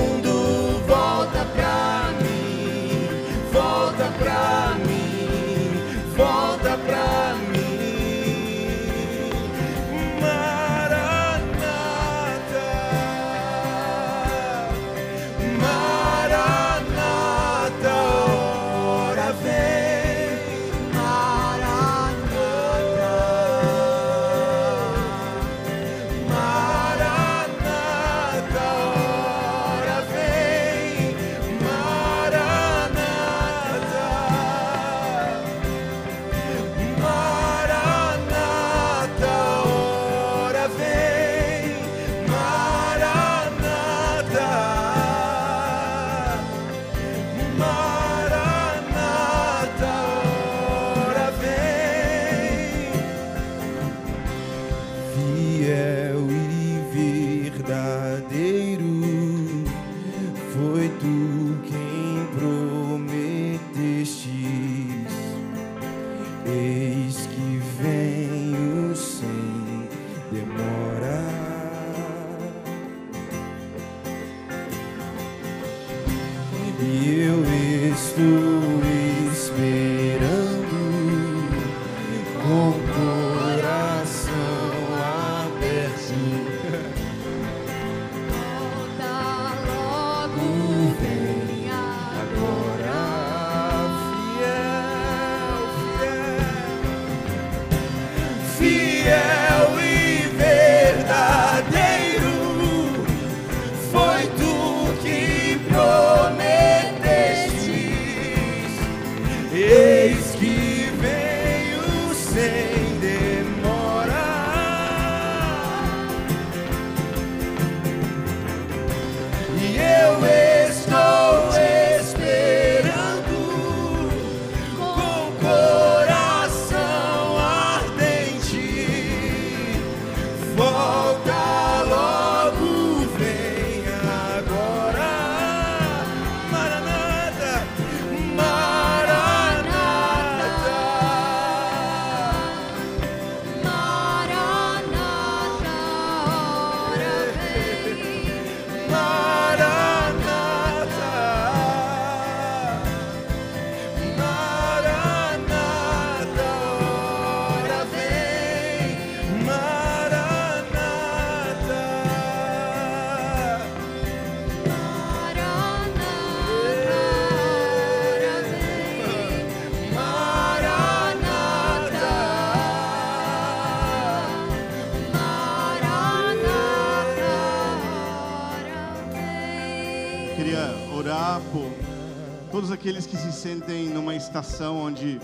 Aqueles que se sentem numa estação onde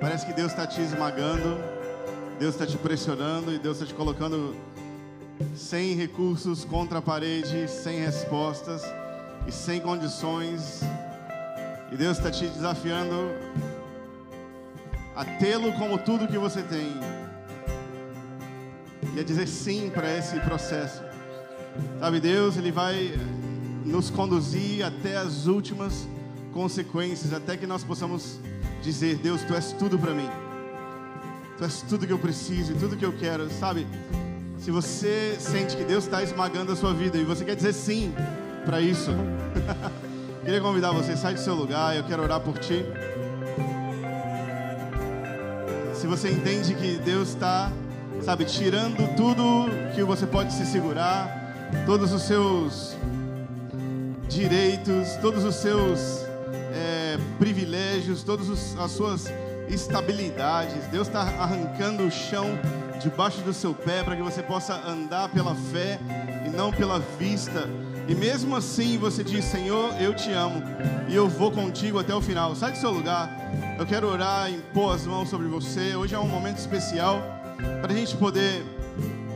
parece que Deus está te esmagando, Deus está te pressionando e Deus está te colocando sem recursos contra a parede, sem respostas e sem condições. E Deus está te desafiando a tê-lo como tudo que você tem e a dizer sim para esse processo. Sabe, Deus, Ele vai nos conduzir até as últimas consequências, até que nós possamos dizer: Deus, Tu és tudo para mim. Tu és tudo que eu preciso e tudo que eu quero, sabe? Se você sente que Deus está esmagando a sua vida e você quer dizer sim para isso, queria convidar você, sai do seu lugar, eu quero orar por ti. Se você entende que Deus está, sabe, tirando tudo que você pode se segurar, todos os seus direitos, todos os seus privilégios, todas as suas estabilidades. Deus está arrancando o chão debaixo do seu pé para que você possa andar pela fé e não pela vista. E mesmo assim você diz: Senhor, eu te amo e eu vou contigo até o final. Sai do seu lugar. Eu quero orar e impor as mãos sobre você. Hoje é um momento especial para a gente poder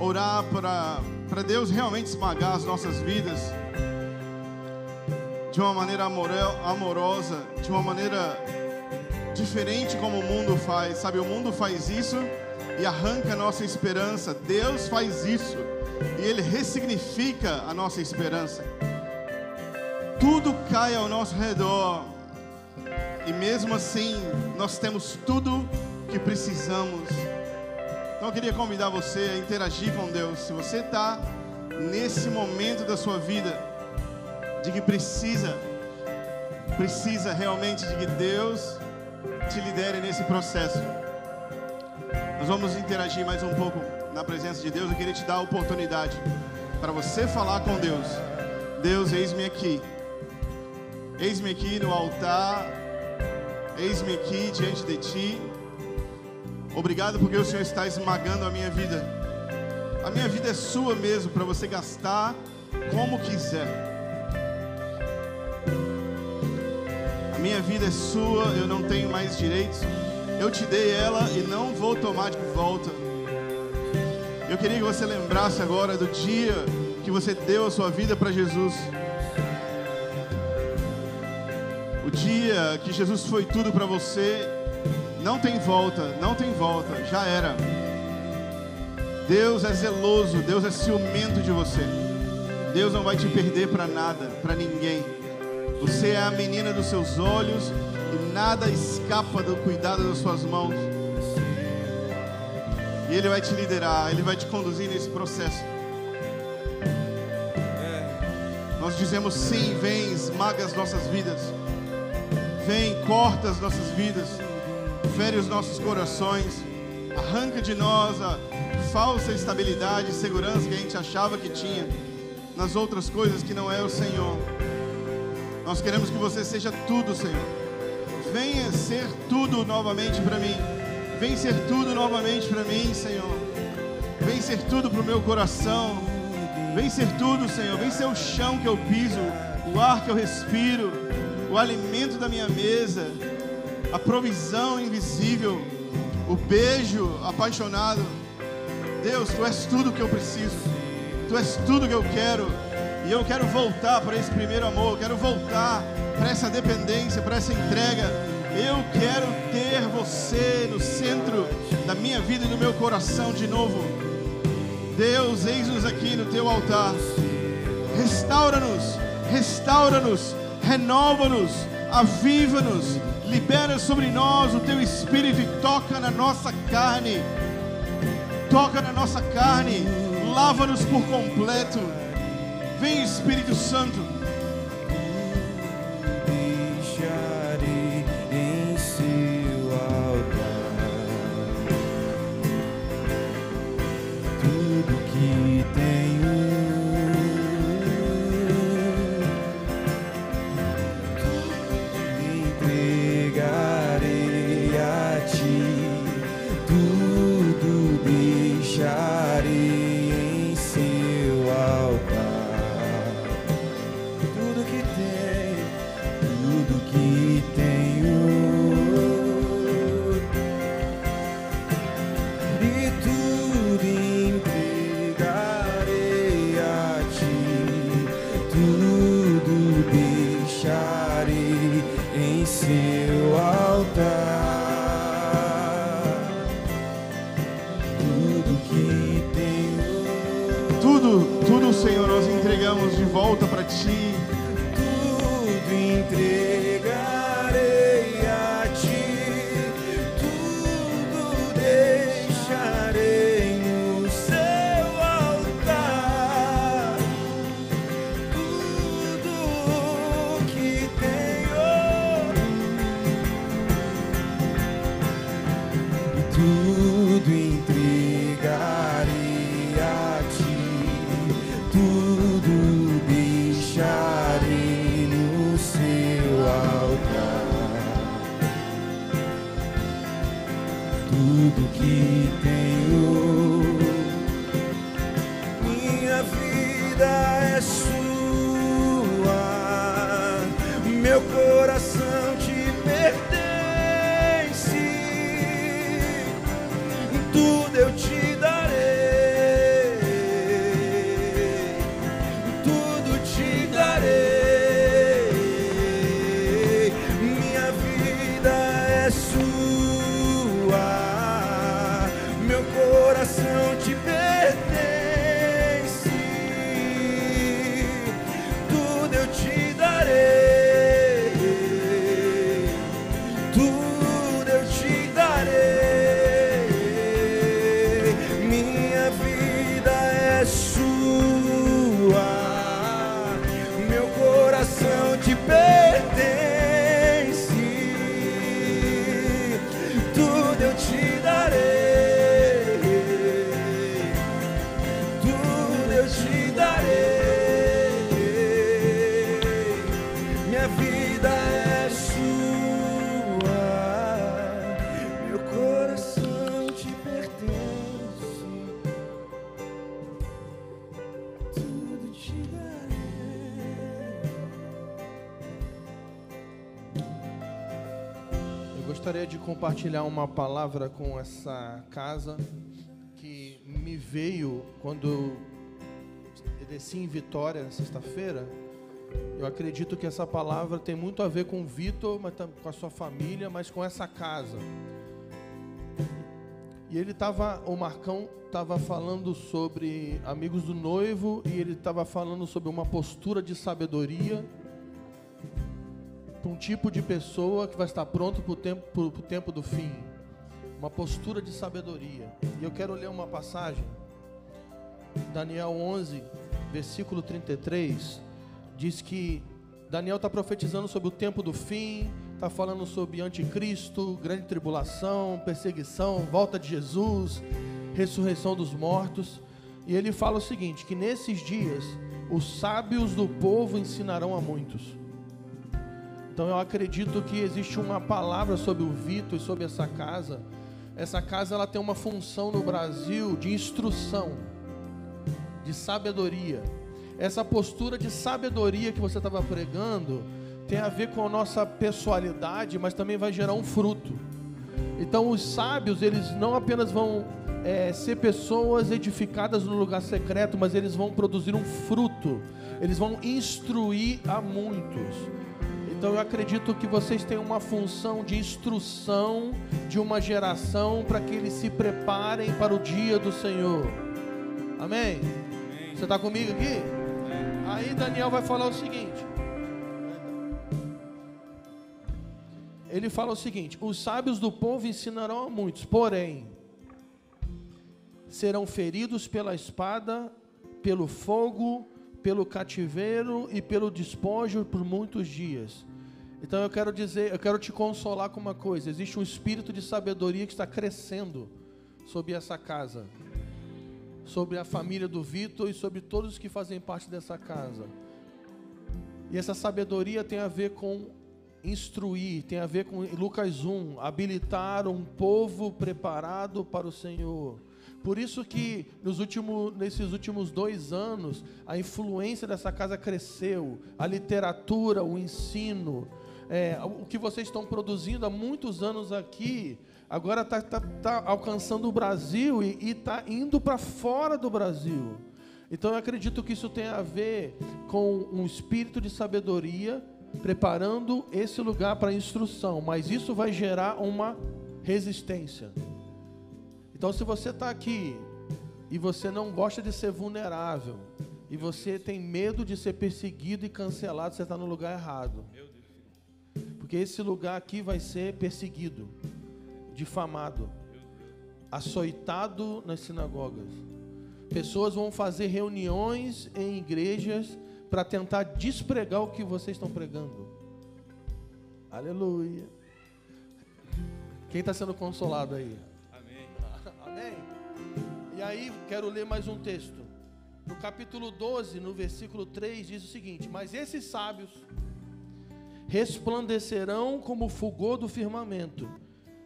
orar para Deus realmente esmagar as nossas vidas de uma maneira amorosa, de uma maneira diferente como o mundo faz. Sabe, o mundo faz isso e arranca a nossa esperança. Deus faz isso e ele ressignifica a nossa esperança. Tudo cai ao nosso redor e mesmo assim nós temos tudo que precisamos. Então eu queria convidar você a interagir com Deus. Se você está nesse momento da sua vida de que precisa, precisa realmente de que Deus te lidere nesse processo. Nós vamos interagir mais um pouco na presença de Deus. Eu queria te dar a oportunidade para você falar com Deus. Deus, eis-me aqui. Eis-me aqui no altar. Eis-me aqui diante de ti. Obrigado porque o Senhor está esmagando a minha vida. A minha vida é sua mesmo para você gastar como quiser. Minha vida é sua, eu não tenho mais direitos. Eu te dei ela e não vou tomar de volta. Eu queria que você lembrasse agora do dia que você deu a sua vida para Jesus. O dia que Jesus foi tudo para você, não tem volta, não tem volta, já era. Deus é zeloso, Deus é ciumento de você. Deus não vai te perder para nada, para ninguém. Você é a menina dos seus olhos e nada escapa do cuidado das suas mãos. E Ele vai te liderar, Ele vai te conduzir nesse processo. Nós dizemos sim, vem, esmaga as nossas vidas. Vem, corta as nossas vidas. Fere os nossos corações. Arranca de nós a falsa estabilidade e segurança que a gente achava que tinha nas outras coisas que não é o Senhor. Nós queremos que você seja tudo, Senhor. Venha ser tudo novamente para mim. Vem ser tudo novamente para mim, Senhor. Vem ser tudo para o meu coração. Vem ser tudo, Senhor. Vem ser o chão que eu piso, o ar que eu respiro, o alimento da minha mesa, a provisão invisível, o beijo apaixonado. Deus, tu és tudo que eu preciso. Tu és tudo que eu quero. E eu quero voltar para esse primeiro amor. Eu quero voltar para essa dependência, para essa entrega. Eu quero ter você no centro da minha vida e do meu coração de novo. Deus, eis-nos aqui no teu altar. Restaura-nos, restaura-nos, renova-nos, aviva-nos, libera sobre nós o teu espírito e toca na nossa carne. Toca na nossa carne, lava-nos por completo. Vem Espírito Santo. Tudo que tenho, minha vida é sua, meu coração compartilhar uma palavra com essa casa que me veio quando eu desci em Vitória na sexta-feira. Eu acredito que essa palavra tem muito a ver com o Vitor, mas com a sua família, mas com essa casa. E ele estava, o Marcão estava falando sobre amigos do noivo e ele estava falando sobre uma postura de sabedoria para um tipo de pessoa que vai estar pronto para o tempo, pro- pro tempo do fim. Uma postura de sabedoria. E eu quero ler uma passagem. Daniel 11, versículo 33, diz que Daniel está profetizando sobre o tempo do fim, está falando sobre anticristo, grande tribulação, perseguição, volta de Jesus, ressurreição dos mortos. E ele fala o seguinte: que nesses dias os sábios do povo ensinarão a muitos. Então eu acredito que existe uma palavra sobre o Vitor e sobre essa casa. Essa casa ela tem uma função no Brasil de instrução, de sabedoria. Essa postura de sabedoria que você estava pregando tem a ver com a nossa pessoalidade, mas também vai gerar um fruto. Então os sábios eles não apenas vão é, ser pessoas edificadas no lugar secreto, mas eles vão produzir um fruto. Eles vão instruir a muitos. Então eu acredito que vocês têm uma função de instrução de uma geração para que eles se preparem para o dia do Senhor. Amém? Você está comigo aqui? Aí Daniel vai falar o seguinte. Ele fala o seguinte: os sábios do povo ensinarão a muitos, porém serão feridos pela espada, pelo fogo, pelo cativeiro e pelo despojo por muitos dias. Então eu quero dizer, eu quero te consolar com uma coisa: existe um espírito de sabedoria que está crescendo sobre essa casa, sobre a família do Vitor e sobre todos os que fazem parte dessa casa. E essa sabedoria tem a ver com instruir, tem a ver com Lucas 1, habilitar um povo preparado para o Senhor. Por isso que nos últimos, nesses últimos dois anos a influência dessa casa cresceu, a literatura, o ensino, é, o que vocês estão produzindo há muitos anos aqui, agora está tá, tá alcançando o Brasil e está indo para fora do Brasil. Então eu acredito que isso tem a ver com um espírito de sabedoria, preparando esse lugar para instrução, mas isso vai gerar uma resistência. Então, se você está aqui e você não gosta de ser vulnerável, e você tem medo de ser perseguido e cancelado, você está no lugar errado. Porque esse lugar aqui vai ser perseguido, difamado, açoitado nas sinagogas. Pessoas vão fazer reuniões em igrejas para tentar despregar o que vocês estão pregando. Aleluia. Quem está sendo consolado aí? Amém. E aí, quero ler mais um texto. No capítulo 12, no versículo 3, diz o seguinte: Mas esses sábios resplandecerão como o fulgor do firmamento,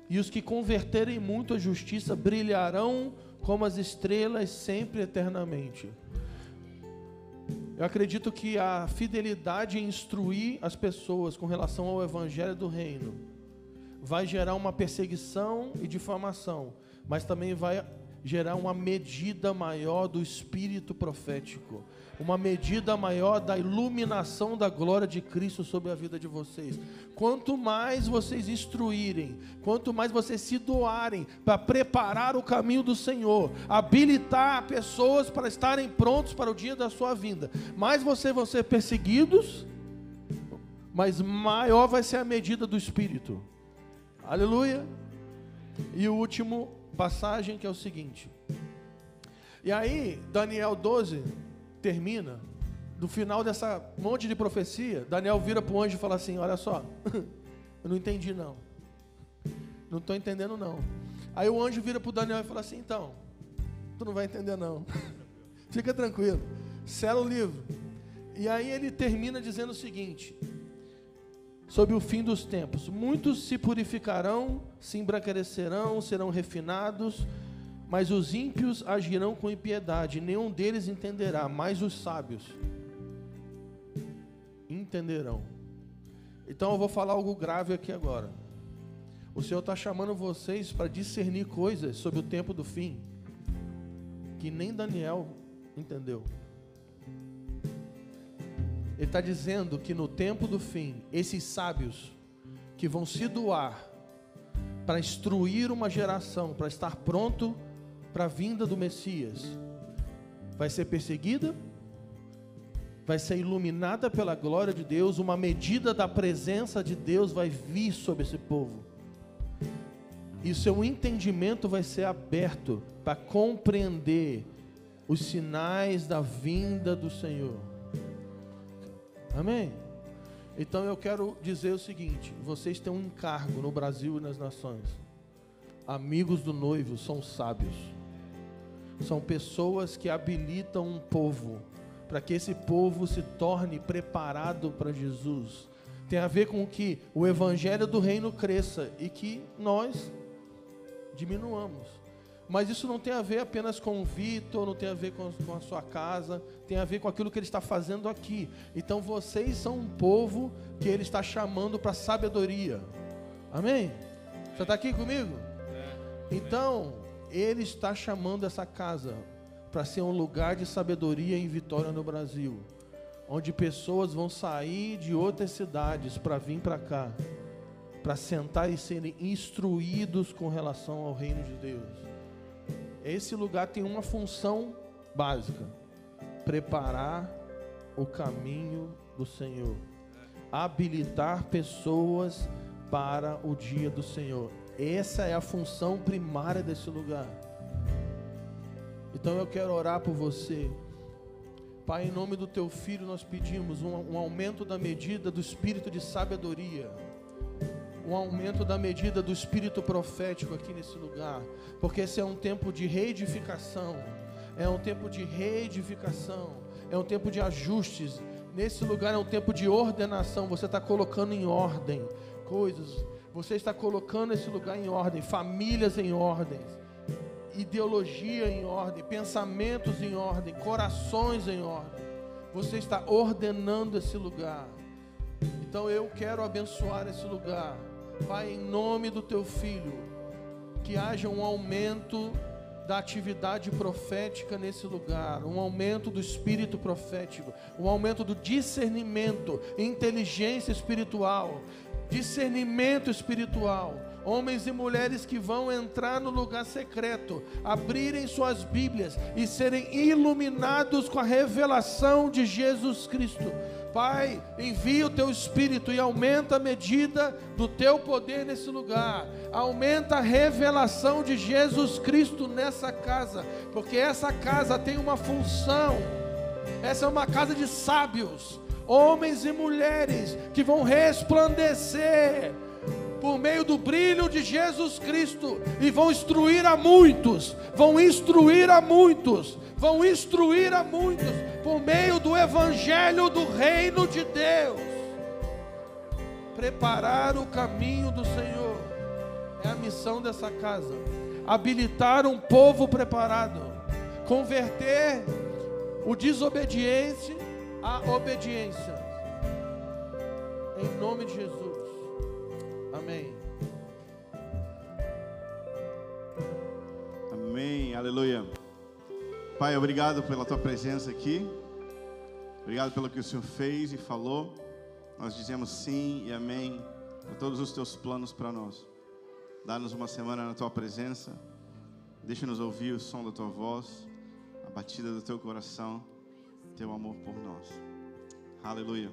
e os que converterem muito a justiça brilharão como as estrelas sempre eternamente. Eu acredito que a fidelidade em instruir as pessoas com relação ao evangelho do reino vai gerar uma perseguição e difamação, mas também vai gerar uma medida maior do espírito profético, uma medida maior da iluminação da glória de Cristo sobre a vida de vocês. Quanto mais vocês instruírem, quanto mais vocês se doarem para preparar o caminho do Senhor, habilitar pessoas para estarem prontos para o dia da sua vinda, mais vocês vão ser perseguidos, mas maior vai ser a medida do espírito. Aleluia. E o último passagem que é o seguinte. E aí, Daniel 12 termina. No final dessa monte de profecia, Daniel vira para o anjo e fala assim: Olha só, eu não entendi não. Não estou entendendo não. Aí o anjo vira para o Daniel e fala assim: Então, tu não vai entender não. Fica tranquilo. Sela o livro. E aí ele termina dizendo o seguinte: sobre o fim dos tempos. Muitos se purificarão, se embranquecerão, serão refinados, mas os ímpios agirão com impiedade, nenhum deles entenderá, mas os sábios entenderão. Então eu vou falar algo grave aqui agora. O Senhor está chamando vocês para discernir coisas sobre o tempo do fim, que nem Daniel entendeu. Ele está dizendo que no tempo do fim, esses sábios que vão se doar para instruir uma geração, para estar pronto para a vinda do Messias, vai ser perseguida, vai ser iluminada pela glória de Deus, uma medida da presença de Deus vai vir sobre esse povo. E seu entendimento vai ser aberto para compreender os sinais da vinda do Senhor. Amém? Então eu quero dizer o seguinte: vocês têm um encargo no Brasil e nas nações. Amigos do noivo são sábios. São pessoas que habilitam um povo para que esse povo se torne preparado para Jesus. Tem a ver com que o evangelho do reino cresça e que nós diminuamos. Mas isso não tem a ver apenas com o Vitor, não tem a ver com, com a sua casa, tem a ver com aquilo que ele está fazendo aqui. Então vocês são um povo que ele está chamando para sabedoria. Amém? Você está aqui comigo? Então, ele está chamando essa casa para ser um lugar de sabedoria e vitória no Brasil, onde pessoas vão sair de outras cidades para vir para cá, para sentar e serem instruídos com relação ao reino de Deus. Esse lugar tem uma função básica: preparar o caminho do Senhor, habilitar pessoas para o dia do Senhor. Essa é a função primária desse lugar. Então eu quero orar por você. Pai, em nome do teu filho, nós pedimos um, um aumento da medida do espírito de sabedoria, um aumento da medida do espírito profético aqui nesse lugar, porque esse é um tempo de reedificação, é um tempo de reedificação, é um tempo de ajustes. Nesse lugar é um tempo de ordenação, você está colocando em ordem coisas, você está colocando esse lugar em ordem, famílias em ordem ideologia em ordem, pensamentos em ordem, corações em ordem. Você está ordenando esse lugar. Então eu quero abençoar esse lugar. Pai, em nome do teu filho, que haja um aumento da atividade profética nesse lugar, um aumento do espírito profético, um aumento do discernimento, inteligência espiritual, discernimento espiritual. Homens e mulheres que vão entrar no lugar secreto, abrirem suas Bíblias e serem iluminados com a revelação de Jesus Cristo. Pai, envia o teu espírito e aumenta a medida do teu poder nesse lugar. Aumenta a revelação de Jesus Cristo nessa casa, porque essa casa tem uma função. Essa é uma casa de sábios, homens e mulheres que vão resplandecer por meio do brilho de Jesus Cristo e vão instruir a muitos, vão instruir a muitos, vão instruir a muitos por meio do evangelho do reino de Deus. Preparar o caminho do Senhor é a missão dessa casa. Habilitar um povo preparado, converter o desobediente à obediência. Em nome de Jesus. Amém. Amém, aleluia. Pai, obrigado pela tua presença aqui. Obrigado pelo que o Senhor fez e falou. Nós dizemos sim e amém a todos os teus planos para nós. Dá-nos uma semana na tua presença. Deixa-nos ouvir o som da tua voz, a batida do teu coração, teu amor por nós. Aleluia.